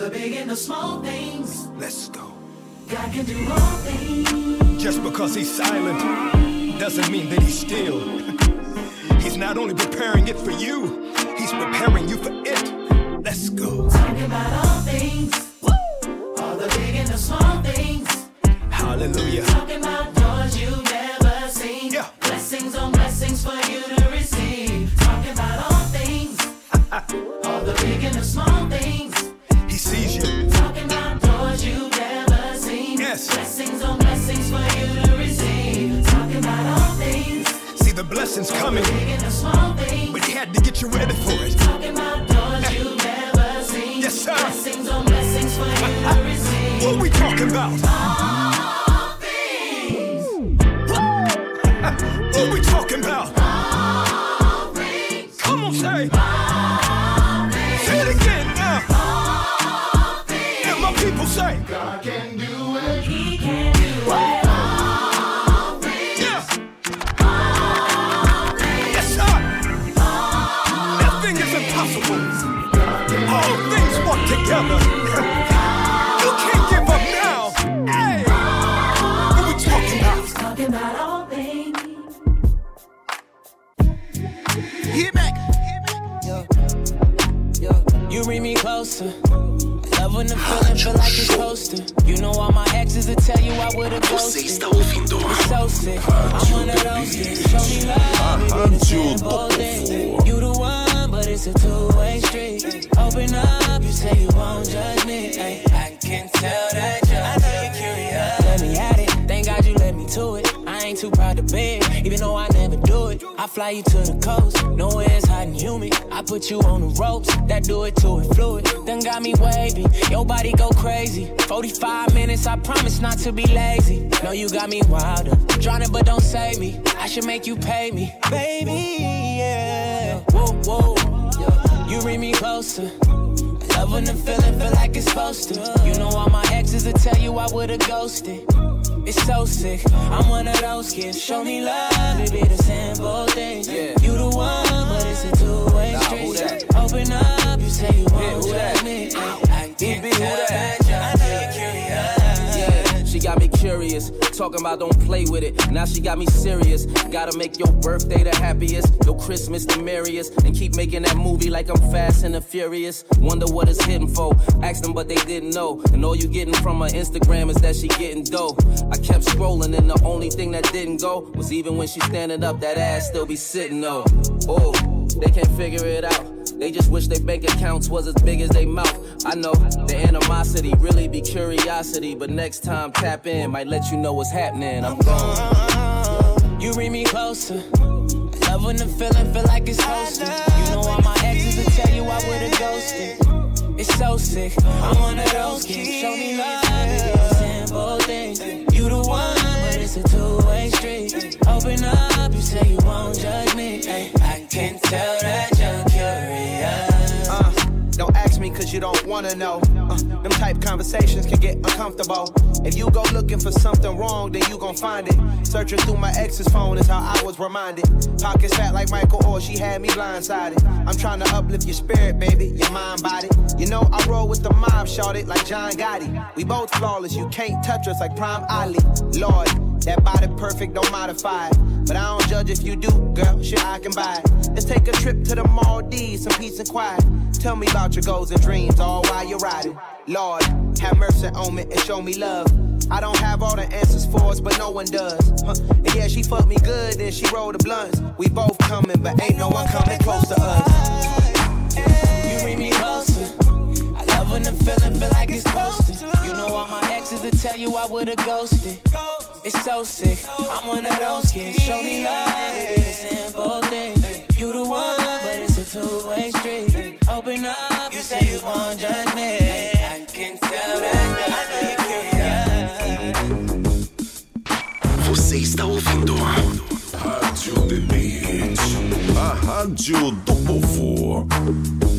the big and the small things. Let's go. God can do all things. Just because he's silent doesn't mean that he's still. He's not only preparing it for you, he's preparing you for it. Let's go. Talking about all things, all the big and the small things. Hallelujah. Talking about coming, big and the small things. but he had to get you ready for it. Talking about doors you've never seen. Yes, sir. Blessings on blessings for you to receive. What we talking about? 45 minutes, I promise not to be lazy. No, you got me wilder, drowning but don't save me. I should make you pay me, baby. Yeah, whoa, whoa. You bring me closer. I love when the feeling feel like it's supposed to. You know all my exes will tell you I would've ghosted. It's so sick. I'm one of those kids. Show me love, it be the simple things. You the one, but it's a two-way street. Open up, you say you won't judge me. I can't tell that curious. Talking about don't play with it. Now she got me serious. Gotta make your birthday the happiest, your Christmas the merriest, and keep making that movie like I'm fast and the furious. Wonder what it's hitting for. Asked them, but they didn't know. And all you getting from her Instagram is that she getting dough. I kept scrolling, and the only thing that didn't go was even when she standing up, that ass still be sitting though. Oh, they can't figure it out. They just wish their bank accounts was as big as they mouth. I know the animosity really be curiosity, but next time tap in, might let you know what's happening. I'm gone. You bring me closer. Love when the feeling feel like it's hosted. You know all my exes will tell you I would've ghosted. It's so sick. I'm one of those kids. Show me love, simple things. You the one, but it's a two-way street. Open up, you say you won't judge me. I can tell that you don't wanna know. Uh, them type conversations can get uncomfortable. If you go looking for something wrong, then you gon' find it. Searching through my ex's phone is how I was reminded. Pockets fat like Michael Oher, she had me blindsided. I'm trying to uplift your spirit, baby, your mind, body. You know I roll with the mob, shot it like John Gotti. We both flawless, you can't touch us like Prime Ali. Lord, that body perfect, don't modify it. But I don't judge if you do, girl. Shit, I can buy it. Let's take a trip to the Maldives, some peace and quiet. Tell me about your goals and dreams, all while you're riding. Lord, have mercy on me and show me love. I don't have all the answers for us, but no one does. Huh. And yeah, she fucked me good, then she rolled the blunts. We both coming, but ain't no one coming close to us. When the feeling feel like it's posted. You know all my exes to tell you I would've ghosted. It's so sick. I'm one of those kids. Show me love. It's simple thing. You the one, but it's a two-way street. Open up. You say you won't me. I can tell that. Você está ouvindo Rádio The Beat, a rádio do povo.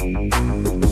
Feel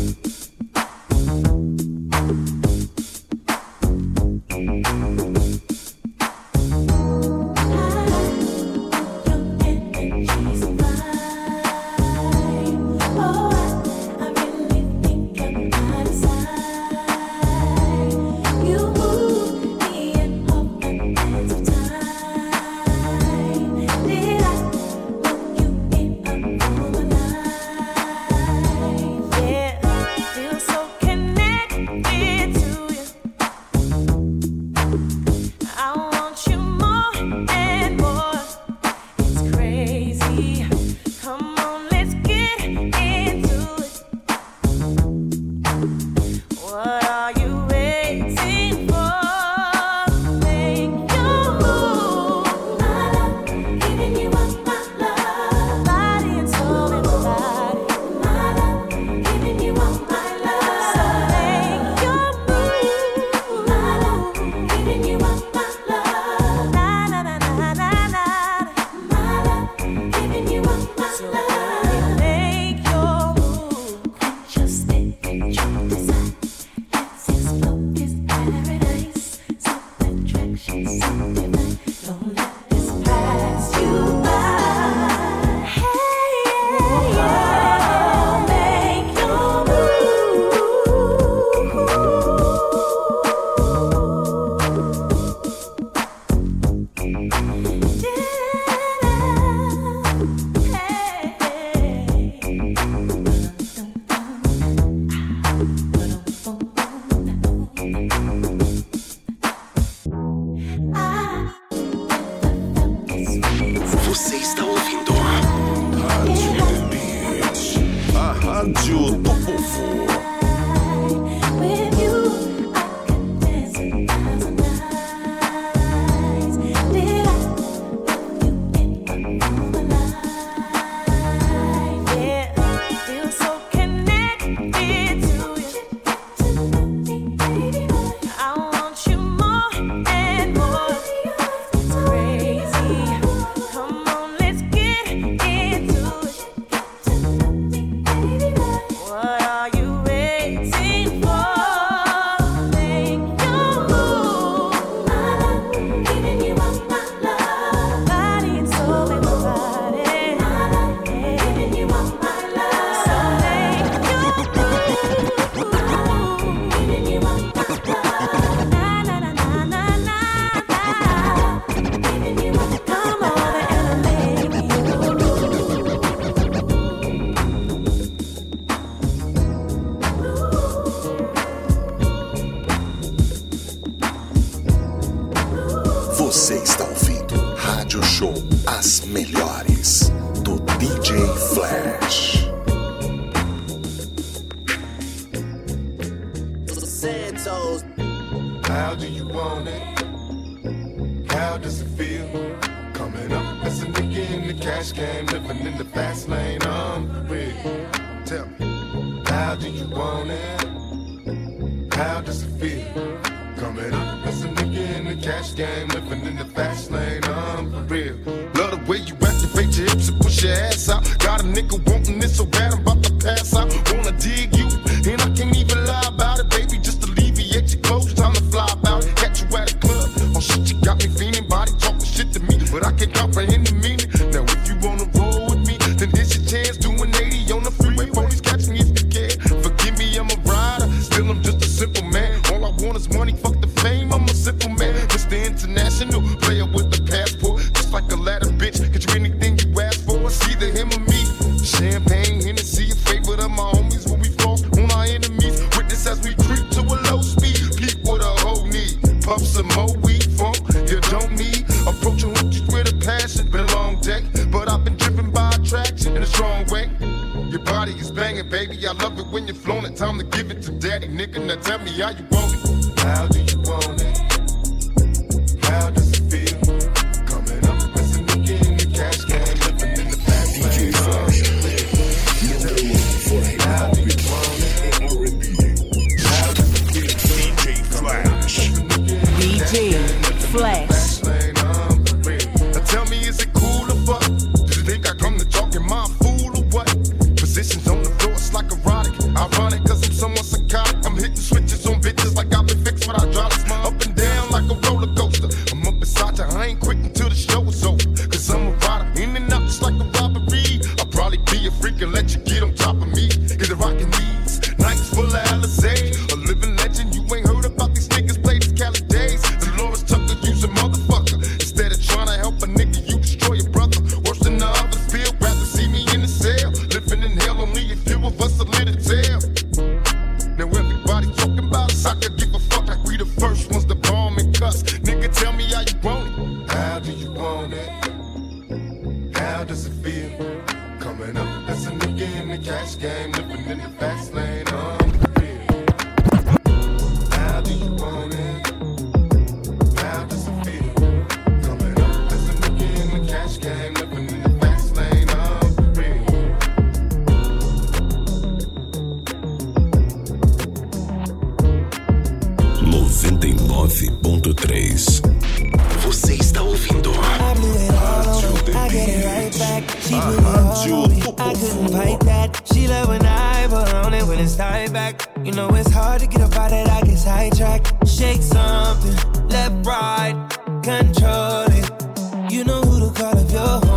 feelings tied back. You know it's hard to get up out that I get sidetracked. Shake something, Let right, control it. You know who to call if you're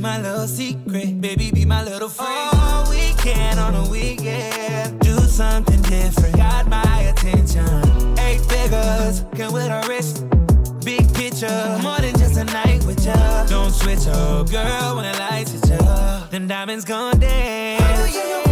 my little secret. Baby, be my little friend. All weekend on a weekend, do something different. Got my attention. Eight figures, can with a wrist. Big picture, more than just a night with ya. Don't switch up, girl, when the lights hit ya. then diamonds gone dance. Oh, yeah.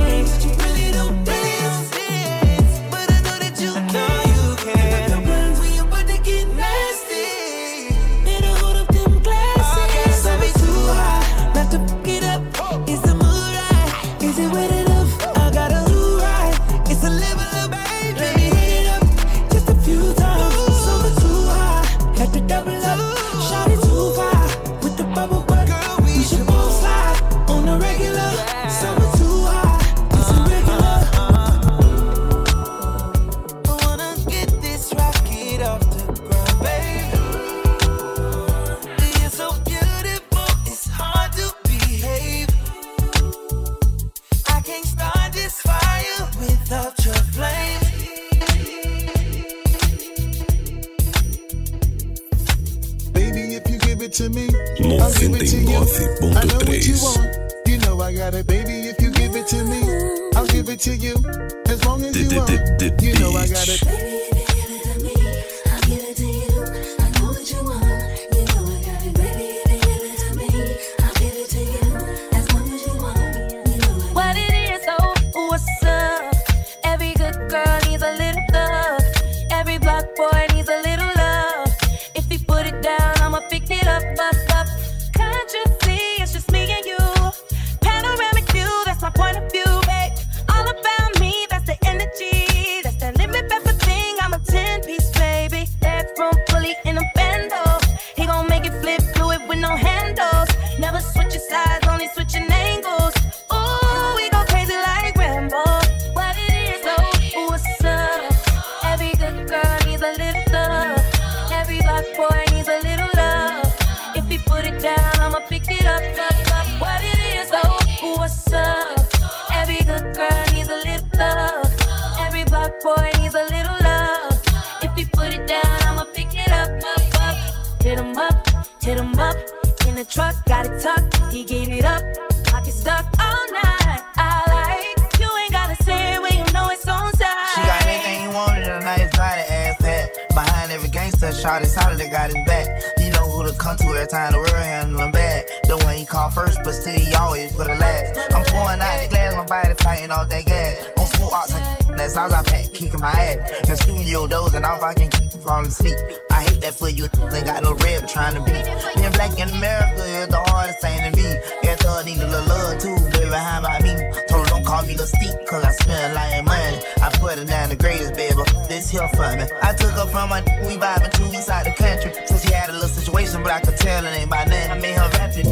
All I pack, kicking my ass. In studio dozing off, I can keep falling asleep. I hate that for you, ain't got no red, trying to be. Being black in America is the hardest thing to be. Every thug need a little love too, baby, how about me? Told her don't call me the steep, cause I spend like money. I put her down the greatest, baby, this here for me. I took her from my we vibing to east side the country. Since she had a little situation, but I could tell it ain't by nothing. I made her rap. She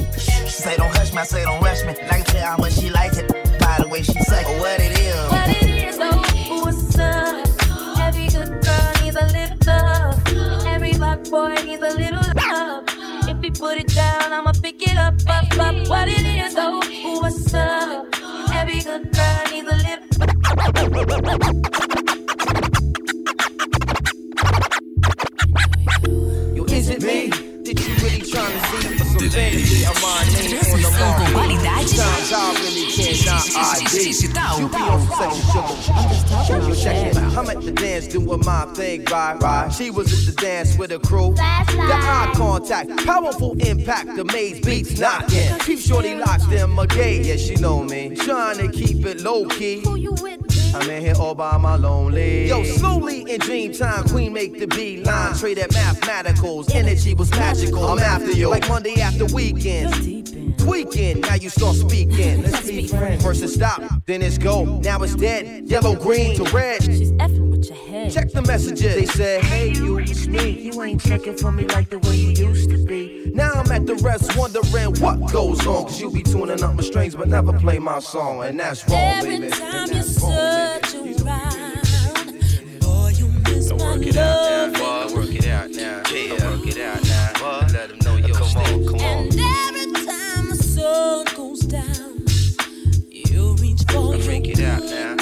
say don't hush me, I say don't rush me. Like I tell how much she likes it by the way she say what it is. What it is, though, boy needs a little love. If he put it down, I'ma pick it up, up, up. What it is, though, what's up? Every good girl needs a little. Yo, is it me? To see for some fantasy of my name on the market? Sometimes I really cannot ID. You be on some sexy sugar. Yo, check it out. I'm at the dance doing my thing, right? right. She was at the dance with a crew. The eye contact, powerful impact, the maze beats knocking. Keep shorty locked in my gate, yeah, she know me. Trying to keep it low key. I'm in here all by my lonely. Yo, slowly in dream time, Queen make the beat line. Trade at mathematicals, energy was magical. I'm after you, like Monday after weekend. Tweaking, now you start speaking. Let's be friends. First it stop, then it's go. Now it's dead. Yellow, green to red. She's effing with your head. Check the messages. They said, Hey, you, it's me. You ain't checking for me like the way you used to be. Now I'm at the rest, wondering what goes on. Cause you be tuning up my strings, but never play my song. And that's wrong, Every baby. time you search around, boy, you miss my Work it out now, boy. Work it out now. Yeah, work it out now. Boy. Let them know your come on, come on. And every time the sun goes down, you reach for your Freak it out now,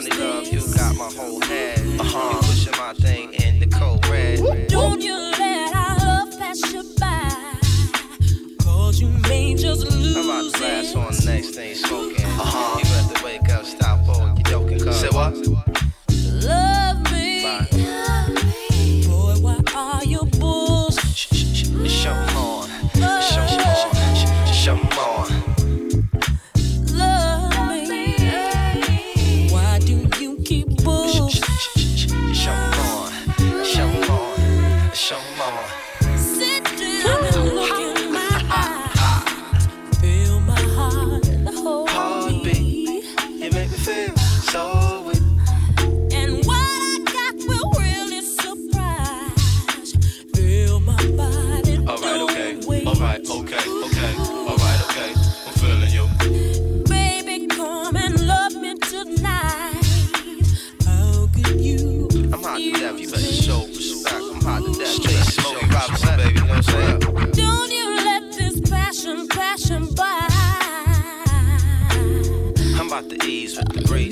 confuse honey, love, you got my whole head. Uh-huh. You pushing my thing in the cold red. Don't you let our love pass you by. Cause you may just lose I'm about to blast on the next thing smoking. Uh-huh. You better wake up, stop, boy. You joking, cuz. Say what?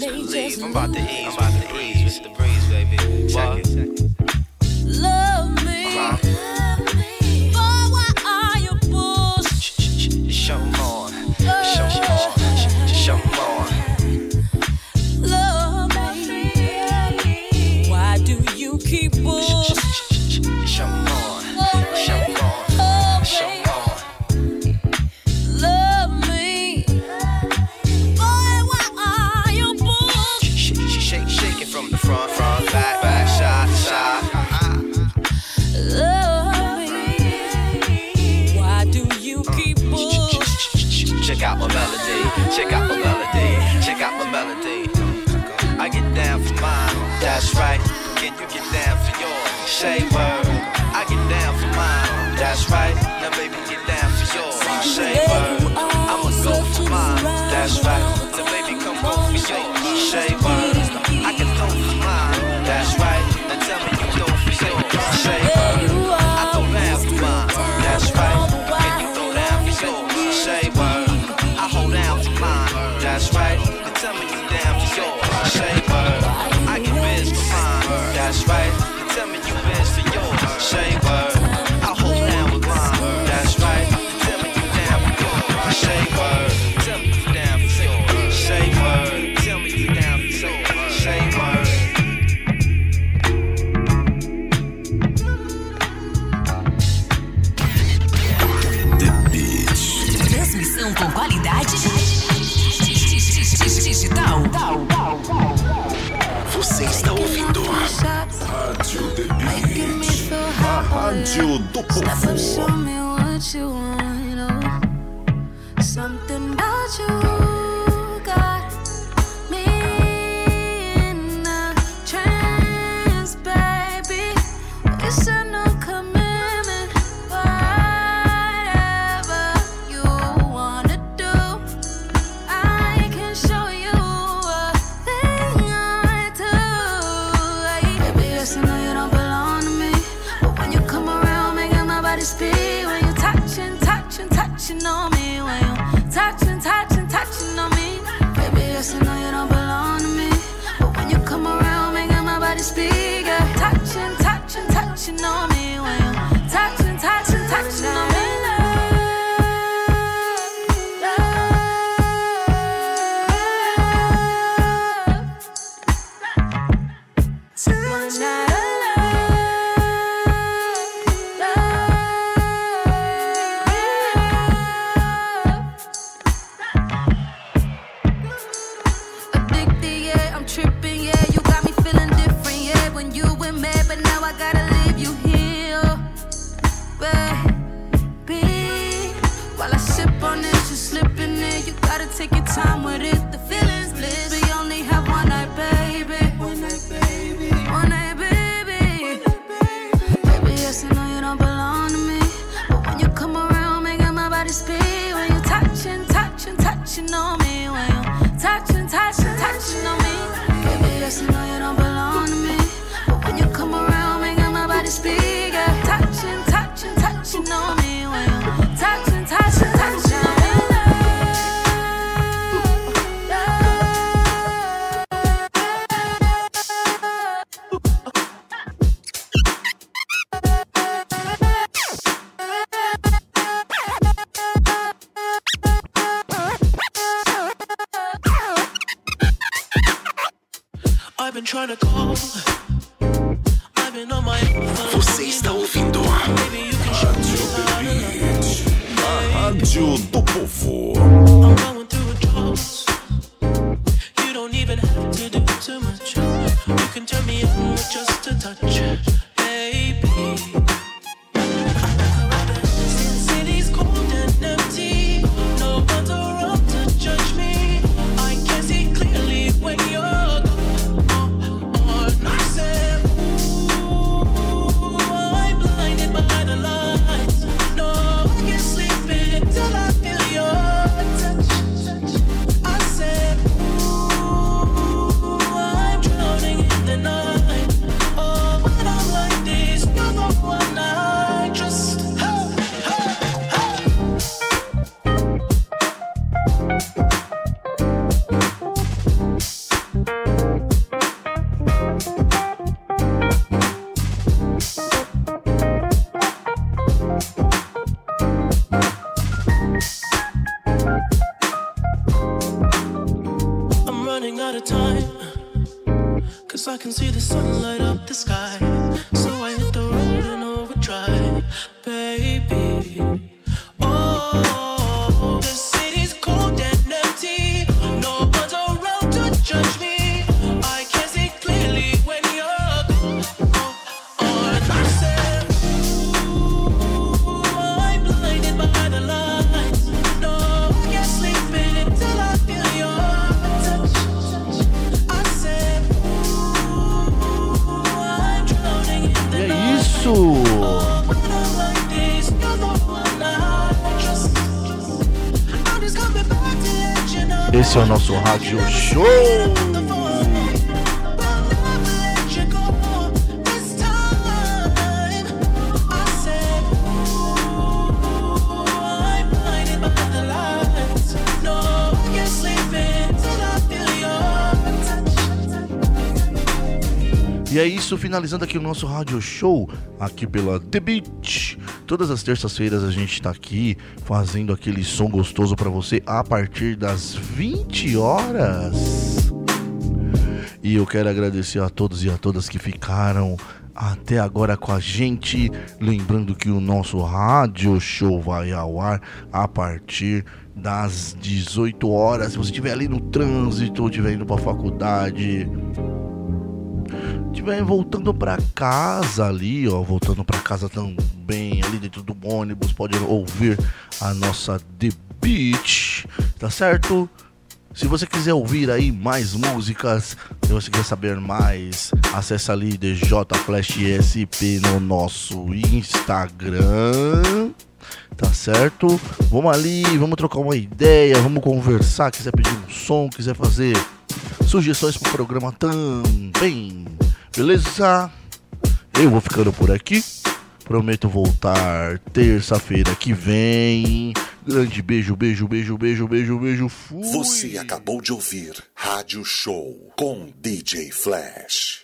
With the. Believe. I'm about to ease. I'm about to ease Você está ouvindo a Rádio do Povo. nosso rádio show. E é isso, finalizando aqui o nosso rádio show aqui pela The Beat. Todas as terças-feiras a gente está aqui fazendo aquele som gostoso para você a partir das 20 horas. E eu quero agradecer a todos e a todas que ficaram até agora com a gente. Lembrando que o nosso rádio show vai ao ar a partir das 18 horas. Se você estiver ali no trânsito, ou estiver indo para a faculdade, estiver voltando para casa ali, ó, voltando para casa também, ali dentro do ônibus, pode ouvir a nossa The Beach, tá certo? Se você quiser ouvir aí mais músicas, se você quiser saber mais, acessa ali DJ Flash SP no nosso Instagram. Tá certo? Vamos ali, vamos trocar uma ideia, vamos conversar, quiser pedir um som, quiser fazer sugestões pro programa também. Beleza? Eu vou ficando por aqui. Prometo voltar terça-feira que vem. Grande beijo, beijo, beijo, beijo, beijo, beijo. Fui. Você acabou de ouvir Rádio Show com DJ Flash.